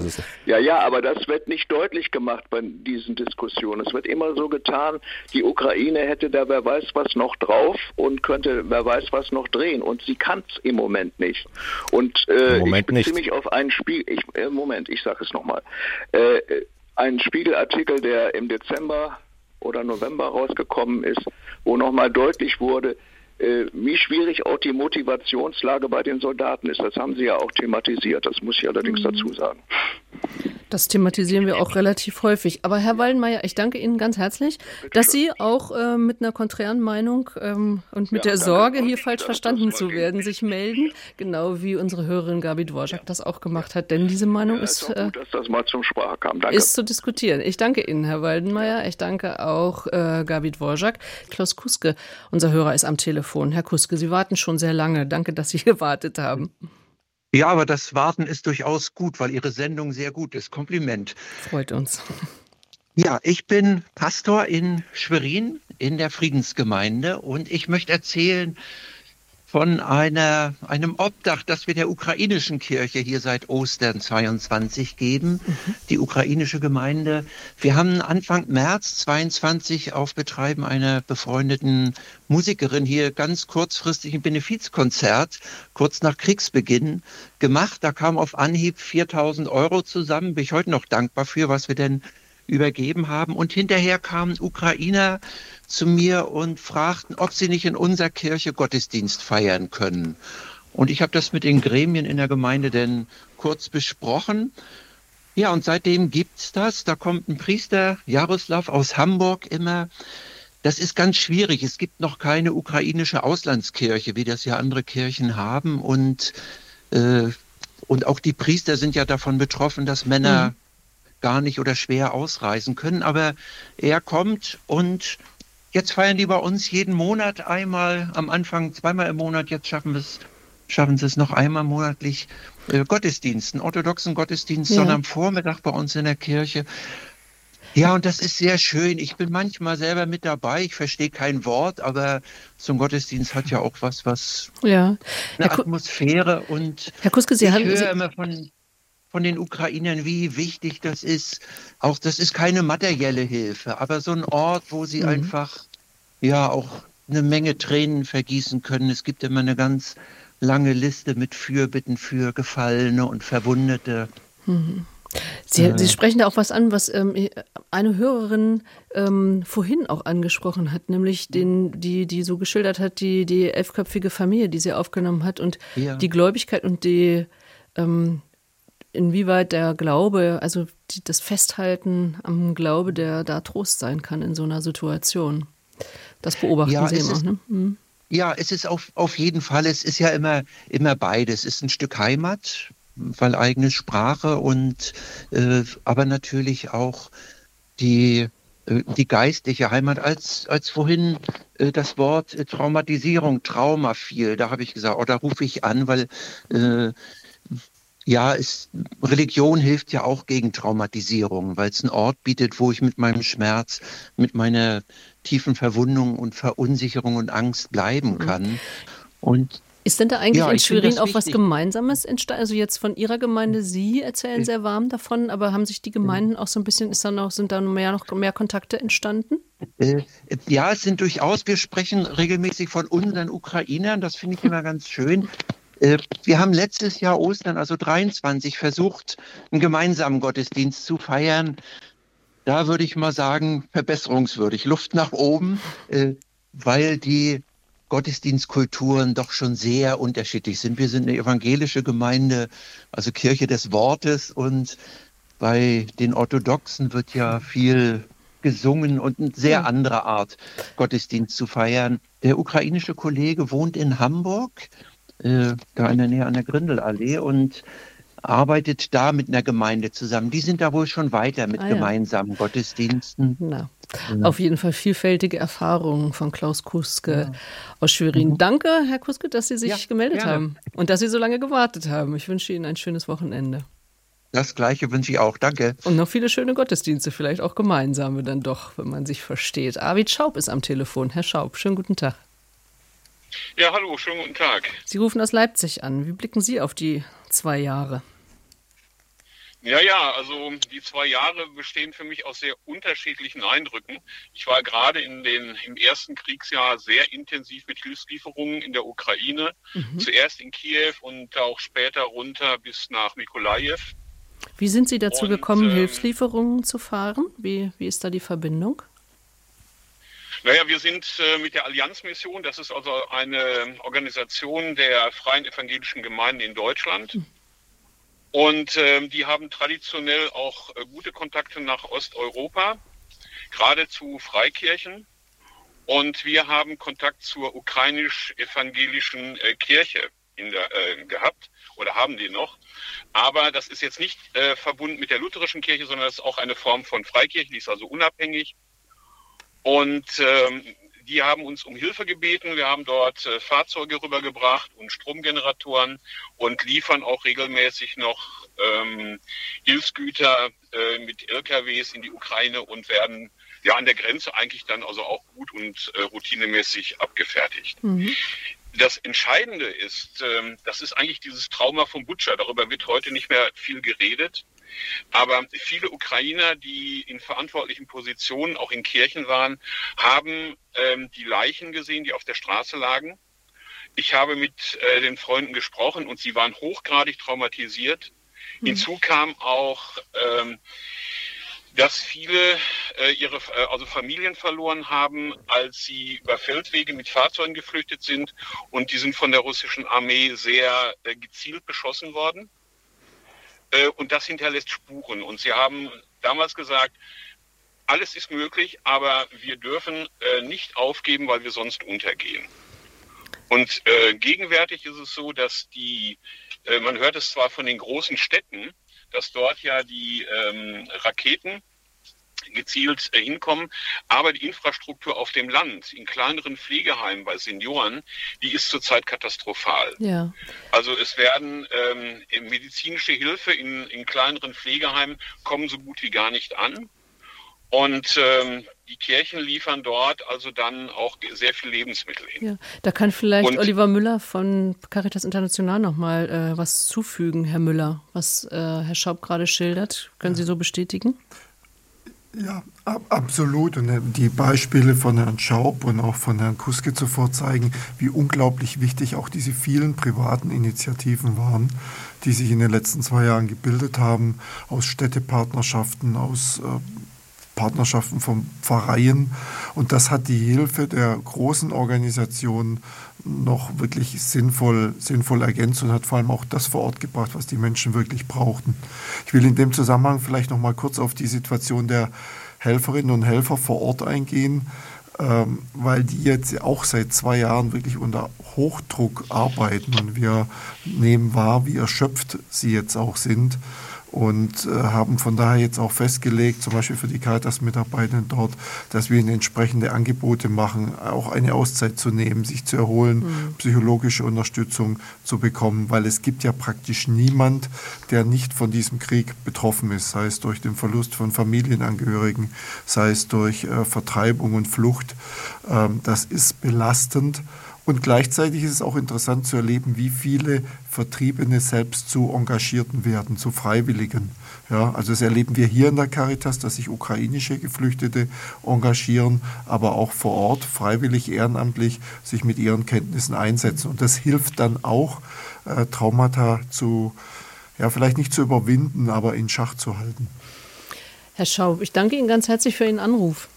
ja, ja, aber das wird nicht deutlich gemacht bei diesen Diskussionen. Es wird immer so getan, die Ukraine hätte da wer weiß was noch drauf und könnte wer weiß was noch drehen. Und sie kann es im Moment nicht. Und äh, ich beziehe mich auf einen Spiegel. Ich, äh, Moment, ich sage es nochmal. Äh, ein Spiegelartikel, der im Dezember oder November rausgekommen ist, wo nochmal deutlich wurde, äh, wie schwierig auch die Motivationslage bei den Soldaten ist. Das haben Sie ja auch thematisiert, das muss ich allerdings mhm. dazu sagen. Das thematisieren wir auch relativ häufig. Aber Herr Wallenmeier, ich danke Ihnen ganz herzlich, dass Sie auch äh, mit einer konträren Meinung ähm, und mit ja, der Sorge, hier falsch verstanden zu werden, sich melden. Genau wie unsere Hörerin Gabi Dvorak ja. das auch gemacht hat. Denn diese Meinung ja, ist, ist äh, gut, das kam. Ist zu diskutieren. Ich danke Ihnen, Herr Waldenmeier. Ich danke auch äh, Gabi Dvorak. Klaus Kuske, unser Hörer, ist am Telefon. Herr Kuske, Sie warten schon sehr lange. Danke, dass Sie gewartet haben. Ja, aber das Warten ist durchaus gut, weil Ihre Sendung sehr gut ist. Kompliment. Freut uns. Ja, ich bin Pastor in Schwerin in der Friedensgemeinde und ich möchte erzählen von einer, einem Obdach, das wir der ukrainischen Kirche hier seit Ostern 22 geben, mhm. die ukrainische Gemeinde. Wir haben Anfang März 22 auf Betreiben einer befreundeten Musikerin hier ganz kurzfristig ein Benefizkonzert, kurz nach Kriegsbeginn, gemacht. Da kam auf Anhieb 4000 Euro zusammen. Bin ich heute noch dankbar für, was wir denn übergeben haben. Und hinterher kamen Ukrainer zu mir und fragten, ob sie nicht in unserer Kirche Gottesdienst feiern können. Und ich habe das mit den Gremien in der Gemeinde denn kurz besprochen. Ja, und seitdem gibt's das. Da kommt ein Priester, Jaroslav aus Hamburg immer. Das ist ganz schwierig. Es gibt noch keine ukrainische Auslandskirche, wie das ja andere Kirchen haben. Und, äh, und auch die Priester sind ja davon betroffen, dass Männer mhm gar nicht oder schwer ausreisen können. Aber er kommt und jetzt feiern die bei uns jeden Monat einmal, am Anfang zweimal im Monat, jetzt schaffen wir es schaffen sie es noch einmal monatlich äh, Gottesdiensten, orthodoxen Gottesdienst, ja. sondern am Vormittag bei uns in der Kirche. Ja, und das ist sehr schön. Ich bin manchmal selber mit dabei. Ich verstehe kein Wort, aber zum Gottesdienst hat ja auch was, was ja. eine Herr Atmosphäre und Herr Kuske, Sie ich haben, höre Sie immer von von den Ukrainern, wie wichtig das ist. Auch das ist keine materielle Hilfe, aber so ein Ort, wo sie mhm. einfach ja auch eine Menge Tränen vergießen können. Es gibt immer eine ganz lange Liste mit Fürbitten für Gefallene und Verwundete. Mhm. Sie, äh, Sie, sprechen da auch was an, was ähm, eine Hörerin ähm, vorhin auch angesprochen hat, nämlich den, die, die so geschildert hat, die, die elfköpfige Familie, die sie aufgenommen hat und ja. die Gläubigkeit und die, ähm, inwieweit der Glaube, also die, das Festhalten am Glaube, der da Trost sein kann in so einer Situation. Das beobachten ja, Sie immer. Ist, ne? mhm. Ja, es ist auf, auf jeden Fall, es ist ja immer, immer beides. Es ist ein Stück Heimat, weil eigene Sprache und äh, aber natürlich auch die, äh, die geistliche Heimat, als, als vorhin äh, das Wort Traumatisierung, Trauma fiel, da habe ich gesagt, oh, da rufe ich an, weil äh, ja, es, Religion hilft ja auch gegen Traumatisierung, weil es einen Ort bietet, wo ich mit meinem Schmerz, mit meiner tiefen Verwundung und Verunsicherung und Angst bleiben mhm. kann. Und ist denn da eigentlich ja, in Schwerin auch was Gemeinsames entstanden? Also jetzt von Ihrer Gemeinde, Sie erzählen sehr warm davon, aber haben sich die Gemeinden auch so ein bisschen, ist dann auch, sind da mehr, noch mehr Kontakte entstanden? Äh, ja, es sind durchaus, wir sprechen regelmäßig von unseren Ukrainern, das finde ich immer ganz schön. Äh, wir haben letztes Jahr Ostern, also 23, versucht, einen gemeinsamen Gottesdienst zu feiern. Da würde ich mal sagen, verbesserungswürdig, Luft nach oben, äh, weil die Gottesdienstkulturen doch schon sehr unterschiedlich sind. Wir sind eine evangelische Gemeinde, also Kirche des Wortes und bei den Orthodoxen wird ja viel gesungen und eine sehr andere Art Gottesdienst zu feiern. Der ukrainische Kollege wohnt in Hamburg äh, da in der Nähe an der Grindelallee und arbeitet da mit einer Gemeinde zusammen. Die sind da wohl schon weiter mit ah, ja. gemeinsamen Gottesdiensten. Na. Ja. Auf jeden Fall vielfältige Erfahrungen von Klaus Kuske ja. aus Schwerin. Mhm. Danke, Herr Kuske, dass Sie sich ja, gemeldet gerne. haben und dass Sie so lange gewartet haben. Ich wünsche Ihnen ein schönes Wochenende. Das gleiche wünsche ich auch. Danke. Und noch viele schöne Gottesdienste, vielleicht auch gemeinsame dann doch, wenn man sich versteht. Arvid Schaub ist am Telefon. Herr Schaub, schönen guten Tag. Ja, hallo, schönen guten Tag. Sie rufen aus Leipzig an. Wie blicken Sie auf die zwei Jahre? Ja, ja, also die zwei Jahre bestehen für mich aus sehr unterschiedlichen Eindrücken. Ich war gerade in den, im ersten Kriegsjahr sehr intensiv mit Hilfslieferungen in der Ukraine. Mhm. Zuerst in Kiew und auch später runter bis nach Mikolajew. Wie sind Sie dazu und, gekommen, ähm, Hilfslieferungen zu fahren? Wie, wie ist da die Verbindung? Naja, wir sind äh, mit der Allianzmission, das ist also eine Organisation der Freien Evangelischen Gemeinden in Deutschland. Und äh, die haben traditionell auch äh, gute Kontakte nach Osteuropa, gerade zu Freikirchen. Und wir haben Kontakt zur ukrainisch-evangelischen äh, Kirche der, gehabt oder haben die noch. Aber das ist jetzt nicht verbunden mit der lutherischen Kirche, sondern das ist auch eine Form von Freikirche, die ist also unabhängig. Und ähm, die haben uns um Hilfe gebeten. Wir haben dort äh, Fahrzeuge rübergebracht und Stromgeneratoren und liefern auch regelmäßig noch ähm, Hilfsgüter äh, mit LKWs in die Ukraine und werden ja an der Grenze eigentlich dann also auch gut und äh, routinemäßig abgefertigt. Mhm. Das Entscheidende ist, ähm, das ist eigentlich dieses Trauma von Butcher. Darüber wird heute nicht mehr viel geredet. Aber viele Ukrainer, die in verantwortlichen Positionen, auch in Kirchen waren, haben ähm, die Leichen gesehen, die auf der Straße lagen. Ich habe mit äh, den Freunden gesprochen und sie waren hochgradig traumatisiert. Mhm. Hinzu kam auch, ähm, dass viele äh, ihre äh, also Familien verloren haben, als sie über Feldwege mit Fahrzeugen geflüchtet sind und die sind von der russischen Armee sehr äh, gezielt beschossen worden. Äh, und das hinterlässt Spuren. Und Sie haben damals gesagt, alles ist möglich, aber wir dürfen äh, nicht aufgeben, weil wir sonst untergehen. Und äh, gegenwärtig ist es so, dass die, man hört es zwar von den großen Städten, dass dort ja die ähm, Raketen gezielt äh, hinkommen. Aber die Infrastruktur auf dem Land, in kleineren Pflegeheimen bei Senioren, die ist zurzeit katastrophal. Ja. Also es werden ähm, medizinische Hilfe in, in kleineren Pflegeheimen kommen so gut wie gar nicht an. Und ähm, die Kirchen liefern dort also dann auch sehr viel Lebensmittel hin. Ja, da kann vielleicht Und, Oliver Müller von Caritas International nochmal äh, was zufügen, Herr Müller, was äh, Herr Schaub gerade schildert. Können Sie so bestätigen? Ja, ab, absolut. Und äh, die Beispiele von Herrn Schaub und auch von Herrn Kuske zuvor zeigen, wie unglaublich wichtig auch diese vielen privaten Initiativen waren, die sich in den letzten zwei Jahren gebildet haben, aus Städtepartnerschaften, aus äh, Partnerschaften von Pfarreien. Und das hat die Hilfe der großen Organisationen noch wirklich sinnvoll, sinnvoll ergänzt und hat vor allem auch das vor Ort gebracht, was die Menschen wirklich brauchten. Ich will in dem Zusammenhang vielleicht noch mal kurz auf die Situation der Helferinnen und Helfer vor Ort eingehen, ähm, weil die jetzt auch seit zwei Jahren wirklich unter Hochdruck arbeiten und wir nehmen wahr, wie erschöpft sie jetzt auch sind und äh, haben von daher jetzt auch festgelegt, zum Beispiel für die Caritas-Mitarbeiter dort, dass wir ihnen entsprechende Angebote machen, auch eine Auszeit zu nehmen, sich zu erholen, mhm. psychologische Unterstützung zu bekommen, weil es gibt ja praktisch niemand, der nicht von diesem Krieg betroffen ist, sei es durch den Verlust von Familienangehörigen, sei es durch äh, Vertreibung und Flucht. Ähm, das ist belastend. Und gleichzeitig ist es auch interessant zu erleben, wie viele Vertriebene selbst zu Engagierten werden, zu Freiwilligen. Ja, also das erleben wir hier in der Caritas, dass sich ukrainische Geflüchtete engagieren, aber auch vor Ort freiwillig, ehrenamtlich sich mit ihren Kenntnissen einsetzen. Und das hilft dann auch, äh, Traumata zu, ja, vielleicht nicht zu überwinden, aber in Schach zu halten. Herr Schaub, ich danke Ihnen ganz herzlich für Ihren Anruf.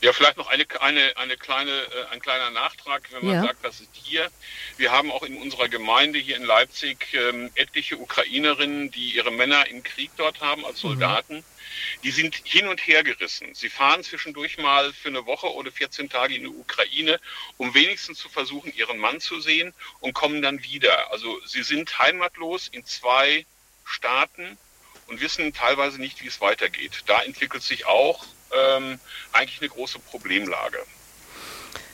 Ja, vielleicht noch eine, eine, eine kleine, äh, ein kleiner Nachtrag, wenn man ja. sagt, das ist hier. Wir haben auch in unserer Gemeinde hier in Leipzig ähm, etliche Ukrainerinnen, die ihre Männer im Krieg dort haben als mhm. Soldaten. Mhm. Die sind hin und her gerissen. Sie fahren zwischendurch mal für eine Woche oder 14 Tage in die Ukraine, um wenigstens zu versuchen, ihren Mann zu sehen und kommen dann wieder. Also sie sind heimatlos in zwei Staaten und wissen teilweise nicht, wie es weitergeht. Da entwickelt sich auch ähm, eigentlich eine große Problemlage.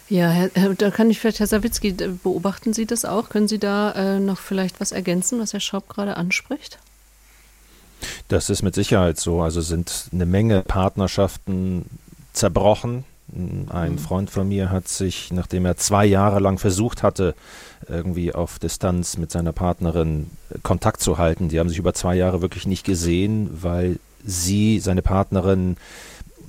Ja, Herr, da kann ich vielleicht, Herr Sawicki, beobachten Sie das auch? Können Sie da äh, noch vielleicht was ergänzen, was Herr Schaub gerade anspricht? Das ist mit Sicherheit so. Also sind eine Menge Partnerschaften zerbrochen. Ein mhm. Freund von mir hat sich, nachdem er zwei Jahre lang versucht hatte, irgendwie auf Distanz mit seiner Partnerin Kontakt zu halten, die haben sich über zwei Jahre wirklich nicht gesehen, weil sie, seine Partnerin,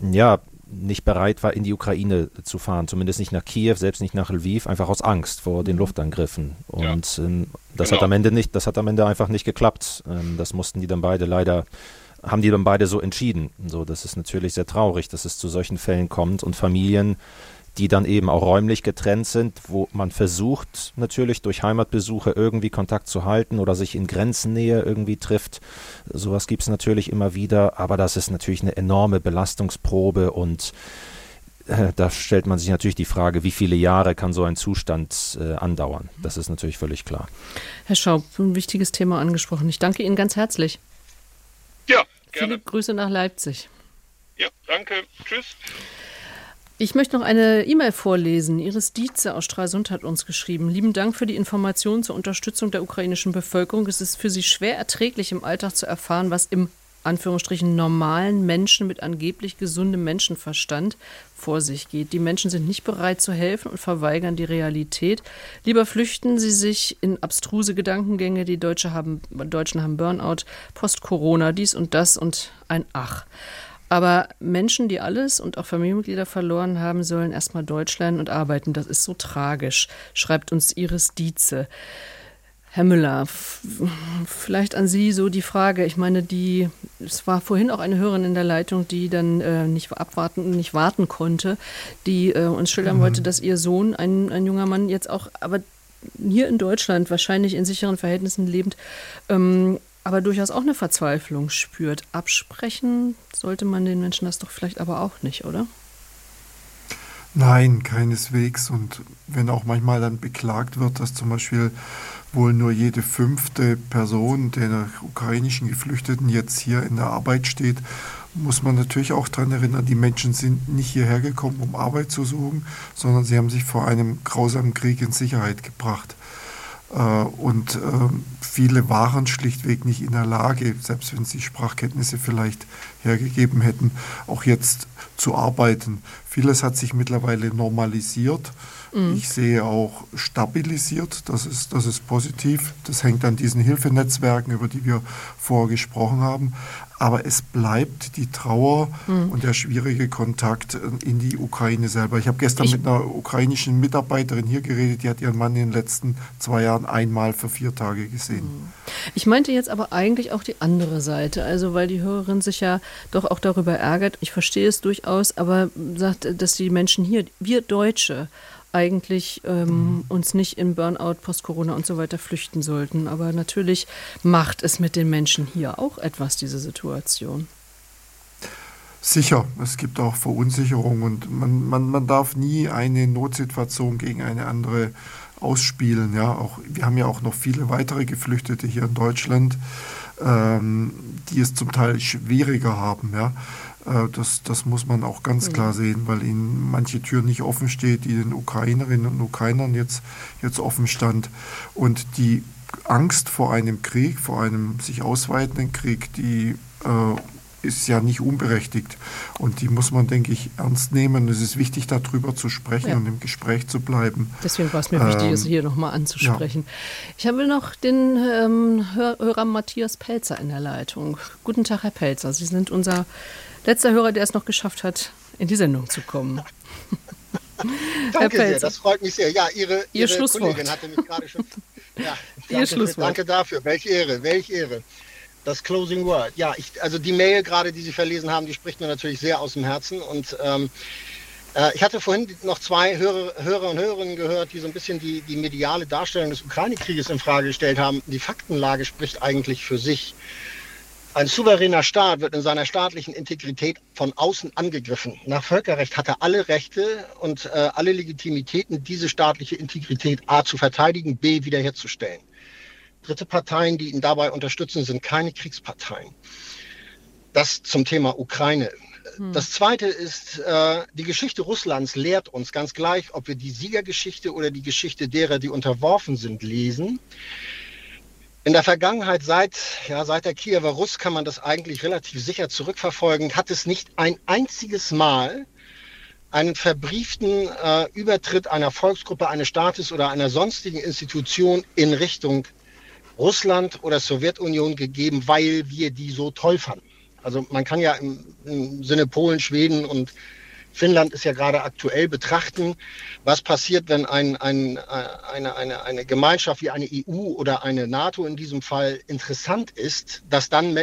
ja, nicht bereit war, in die Ukraine zu fahren, zumindest nicht nach Kiew, selbst nicht nach Lviv, einfach aus Angst vor den mhm. Luftangriffen. Und ja. ähm, das genau. hat am Ende nicht, das hat am Ende einfach nicht geklappt. Ähm, das mussten die dann beide leider, haben die dann beide so entschieden. So, das ist natürlich sehr traurig, dass es zu solchen Fällen kommt und Familien die dann eben auch räumlich getrennt sind, wo man versucht natürlich durch Heimatbesuche irgendwie Kontakt zu halten oder sich in Grenznähe irgendwie trifft. Sowas gibt es natürlich immer wieder, aber das ist natürlich eine enorme Belastungsprobe und äh, da stellt man sich natürlich die Frage, wie viele Jahre kann so ein Zustand äh, andauern? Das ist natürlich völlig klar. Herr Schaub, ein wichtiges Thema angesprochen. Ich danke Ihnen ganz herzlich. Ja, gerne. Viele Grüße nach Leipzig. Ja, danke. Tschüss. Ich möchte noch eine E-Mail vorlesen. Iris Dietze aus Stralsund hat uns geschrieben. Lieben Dank für die Informationen zur Unterstützung der ukrainischen Bevölkerung. Es ist für sie schwer erträglich, im Alltag zu erfahren, was im Anführungsstrichen normalen Menschen mit angeblich gesundem Menschenverstand vor sich geht. Die Menschen sind nicht bereit zu helfen und verweigern die Realität. Lieber flüchten sie sich in abstruse Gedankengänge. Die Deutsche haben, Deutschen haben Burnout, Post-Corona, dies und das und ein Ach. Aber Menschen, die alles und auch Familienmitglieder verloren haben, sollen erstmal Deutsch lernen und arbeiten. Das ist so tragisch, schreibt uns Iris Dietze. Herr Müller, vielleicht an Sie so die Frage. Ich meine, die, es war vorhin auch eine Hörerin in der Leitung, die dann äh, nicht abwarten, nicht warten konnte, die äh, uns schildern mhm. wollte, dass ihr Sohn, ein, ein junger Mann, jetzt auch, aber hier in Deutschland, wahrscheinlich in sicheren Verhältnissen lebend, ähm, aber durchaus auch eine Verzweiflung spürt. Absprechen sollte man den Menschen das doch vielleicht aber auch nicht, oder? Nein, keineswegs. Und wenn auch manchmal dann beklagt wird, dass zum Beispiel wohl nur jede fünfte Person der ukrainischen Geflüchteten jetzt hier in der Arbeit steht, muss man natürlich auch daran erinnern, die Menschen sind nicht hierher gekommen, um Arbeit zu suchen, sondern sie haben sich vor einem grausamen Krieg in Sicherheit gebracht. Äh, und ähm, viele waren schlichtweg nicht in der Lage, selbst wenn sie Sprachkenntnisse vielleicht hergegeben hätten, auch jetzt zu arbeiten. Vieles hat sich mittlerweile normalisiert. Mhm. Ich sehe auch stabilisiert. Das ist, das ist positiv. Das hängt an diesen Hilfenetzwerken, über die wir vorher gesprochen haben aber es bleibt die Trauer mhm. und der schwierige Kontakt in die Ukraine selber. Ich habe gestern ich mit einer ukrainischen Mitarbeiterin hier geredet, die hat ihren Mann in den letzten zwei Jahren einmal für vier Tage gesehen. Mhm. Ich meinte jetzt aber eigentlich auch die andere Seite, also weil die Hörerin sich ja doch auch darüber ärgert. Ich verstehe es durchaus, aber sagt, dass die Menschen hier, wir Deutsche, eigentlich ähm, mhm. uns nicht in Burnout, Post-Corona und so weiter flüchten sollten. Aber natürlich macht es mit den Menschen hier auch etwas, diese Situation. Sicher, es gibt auch Verunsicherung und man, man, man darf nie eine Notsituation gegen eine andere ausspielen. Ja, auch, wir haben ja auch noch viele weitere Geflüchtete hier in Deutschland. ähm, die es zum Teil schwieriger haben. Ja? Äh, das, das muss man auch ganz klar sehen, weil ihnen manche Tür nicht offen steht, die den Ukrainerinnen und Ukrainern jetzt, jetzt offen stand. Und die Angst vor einem Krieg, vor einem sich ausweitenden Krieg, die äh, ist ja nicht unberechtigt. Und die muss man, denke ich, ernst nehmen. Es ist wichtig, darüber zu sprechen ja. und im Gespräch zu bleiben. Deswegen war es mir ähm, wichtig, es hier nochmal anzusprechen. Ja. Ich habe noch den ähm, Hörer Matthias Pelzer in der Leitung. Guten Tag, Herr Pelzer. Sie sind unser letzter Hörer, der es noch geschafft hat, in die Sendung zu kommen. danke sehr, das freut mich sehr. Ja, Ihre, Ihr Ihre Kollegin hatte mich gerade schon. Ja, danke, Ihr Schlusswort. danke dafür. Welche Ehre, welche Ehre. Das Closing Word. Ja, ich, also die Mail gerade, die Sie verlesen haben, die spricht mir natürlich sehr aus dem Herzen. Und ähm, äh, ich hatte vorhin noch zwei Hörer, Hörer und Hörerinnen gehört, die so ein bisschen die, die mediale Darstellung des Ukraine-Krieges in Frage gestellt haben. Die Faktenlage spricht eigentlich für sich. Ein souveräner Staat wird in seiner staatlichen Integrität von außen angegriffen. Nach Völkerrecht hat er alle Rechte und äh, alle Legitimitäten, diese staatliche Integrität A zu verteidigen, B wiederherzustellen. Dritte Parteien, die ihn dabei unterstützen, sind keine Kriegsparteien. Das zum Thema Ukraine. Hm. Das Zweite ist, äh, die Geschichte Russlands lehrt uns ganz gleich, ob wir die Siegergeschichte oder die Geschichte derer, die unterworfen sind, lesen. In der Vergangenheit, seit, ja, seit der Kiewer Russ, kann man das eigentlich relativ sicher zurückverfolgen, hat es nicht ein einziges Mal einen verbrieften äh, Übertritt einer Volksgruppe, eines Staates oder einer sonstigen Institution in Richtung Russland oder Sowjetunion gegeben, weil wir die so toll fanden. Also man kann ja im, im Sinne Polen, Schweden und Finnland ist ja gerade aktuell betrachten, was passiert, wenn ein, ein, eine, eine, eine Gemeinschaft wie eine EU oder eine NATO in diesem Fall interessant ist, dass dann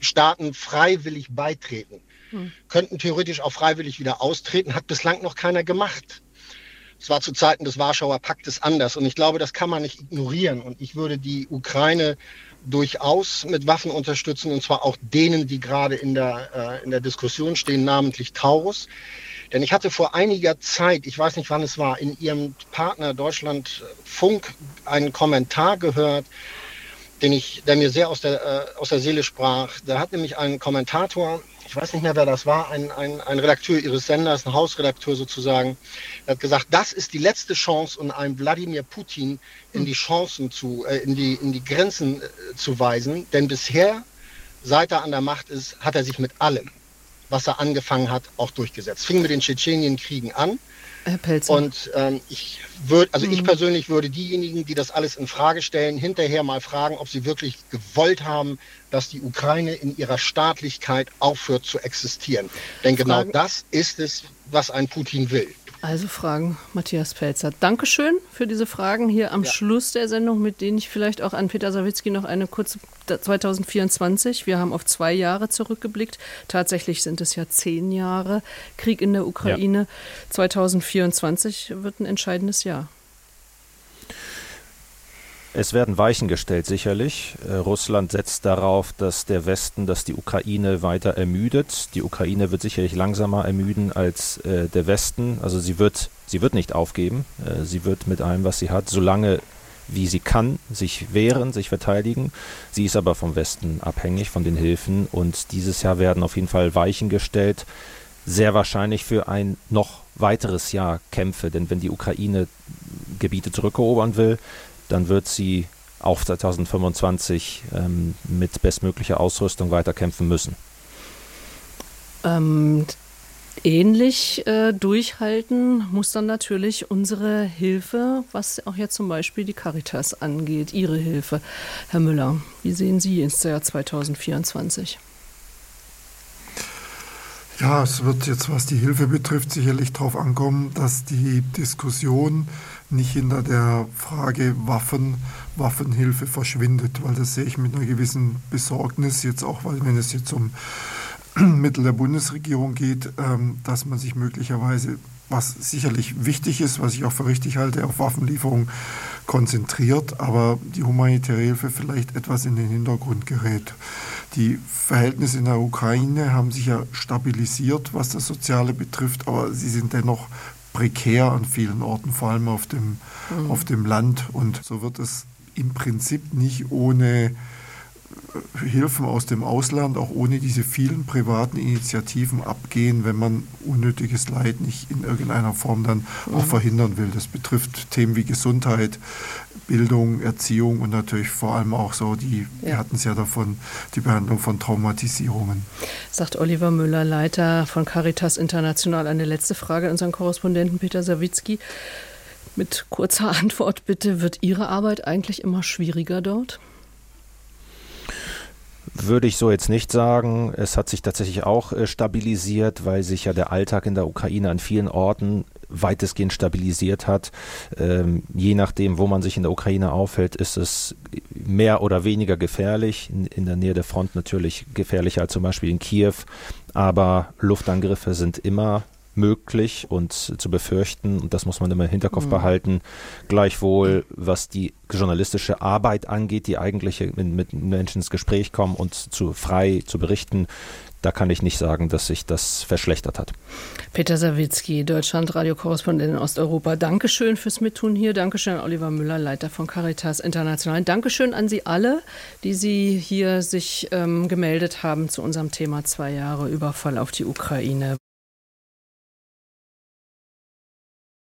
Staaten freiwillig beitreten. Hm. Könnten theoretisch auch freiwillig wieder austreten, hat bislang noch keiner gemacht. Es war zu Zeiten des Warschauer Paktes anders. Und ich glaube, das kann man nicht ignorieren. Und ich würde die Ukraine durchaus mit Waffen unterstützen, und zwar auch denen, die gerade in der, äh, in der Diskussion stehen, namentlich Taurus. Denn ich hatte vor einiger Zeit, ich weiß nicht wann es war, in Ihrem Partner Deutschland Funk einen Kommentar gehört, den ich, der mir sehr aus der, äh, aus der Seele sprach. Da hat nämlich ein Kommentator ich weiß nicht mehr, wer das war, ein, ein, ein Redakteur Ihres Senders, ein Hausredakteur sozusagen, der hat gesagt, das ist die letzte Chance, um einem Wladimir Putin in die Chancen zu, äh, in, die, in die Grenzen äh, zu weisen. Denn bisher, seit er an der Macht ist, hat er sich mit allem, was er angefangen hat, auch durchgesetzt. Fing mit den Tschetschenienkriegen an. Herr Pelzer. Und ähm, ich würde, also mhm. ich persönlich würde diejenigen, die das alles in Frage stellen, hinterher mal fragen, ob sie wirklich gewollt haben, dass die Ukraine in ihrer Staatlichkeit aufhört zu existieren. Denn genau genau das ist es, was ein Putin will. Also Fragen, Matthias Pelzer. Dankeschön für diese Fragen hier am ja. Schluss der Sendung, mit denen ich vielleicht auch an Peter Sawicki noch eine kurze 2024. Wir haben auf zwei Jahre zurückgeblickt. Tatsächlich sind es ja zehn Jahre Krieg in der Ukraine. Ja. 2024 wird ein entscheidendes Jahr. Es werden Weichen gestellt, sicherlich. Äh, Russland setzt darauf, dass der Westen, dass die Ukraine weiter ermüdet. Die Ukraine wird sicherlich langsamer ermüden als äh, der Westen. Also sie wird, sie wird nicht aufgeben. Äh, sie wird mit allem, was sie hat, solange wie sie kann, sich wehren, sich verteidigen. Sie ist aber vom Westen abhängig, von den Hilfen. Und dieses Jahr werden auf jeden Fall Weichen gestellt. Sehr wahrscheinlich für ein noch weiteres Jahr Kämpfe. Denn wenn die Ukraine Gebiete zurückerobern will, dann wird sie auch 2025 ähm, mit bestmöglicher Ausrüstung weiterkämpfen müssen. Ähm, ähnlich äh, durchhalten muss dann natürlich unsere Hilfe, was auch jetzt zum Beispiel die Caritas angeht, Ihre Hilfe. Herr Müller, wie sehen Sie ins Jahr 2024? Ja, es wird jetzt, was die Hilfe betrifft, sicherlich darauf ankommen, dass die Diskussion nicht hinter der Frage Waffen, Waffenhilfe verschwindet, weil das sehe ich mit einer gewissen Besorgnis jetzt auch, weil wenn es jetzt um Mittel der Bundesregierung geht, ähm, dass man sich möglicherweise, was sicherlich wichtig ist, was ich auch für richtig halte, auf Waffenlieferungen konzentriert, aber die humanitäre Hilfe vielleicht etwas in den Hintergrund gerät. Die Verhältnisse in der Ukraine haben sich ja stabilisiert, was das Soziale betrifft, aber sie sind dennoch prekär an vielen Orten, vor allem auf dem, mhm. auf dem Land. Und so wird es im Prinzip nicht ohne Hilfen aus dem Ausland auch ohne diese vielen privaten Initiativen abgehen, wenn man unnötiges Leid nicht in irgendeiner Form dann auch mhm. verhindern will. Das betrifft Themen wie Gesundheit, Bildung, Erziehung und natürlich vor allem auch so die, ja. wir hatten es ja davon, die Behandlung von Traumatisierungen. Sagt Oliver Müller, Leiter von Caritas International. Eine letzte Frage an unseren Korrespondenten Peter Sawicki. Mit kurzer Antwort bitte, wird Ihre Arbeit eigentlich immer schwieriger dort? Würde ich so jetzt nicht sagen. Es hat sich tatsächlich auch äh, stabilisiert, weil sich ja der Alltag in der Ukraine an vielen Orten weitestgehend stabilisiert hat. Ähm, je nachdem, wo man sich in der Ukraine aufhält, ist es mehr oder weniger gefährlich. In, in der Nähe der Front natürlich gefährlicher als zum Beispiel in Kiew. Aber Luftangriffe sind immer möglich und zu befürchten. Und das muss man immer im Hinterkopf mhm. behalten. Gleichwohl, was die journalistische Arbeit angeht, die eigentliche mit, mit Menschen ins Gespräch kommen und zu frei zu berichten, da kann ich nicht sagen, dass sich das verschlechtert hat. Peter Sawicki, Deutschland-Radio-Korrespondent in Osteuropa. Dankeschön fürs Mittun hier. Dankeschön an Oliver Müller, Leiter von Caritas International. Dankeschön an Sie alle, die Sie hier sich ähm, gemeldet haben zu unserem Thema zwei Jahre Überfall auf die Ukraine.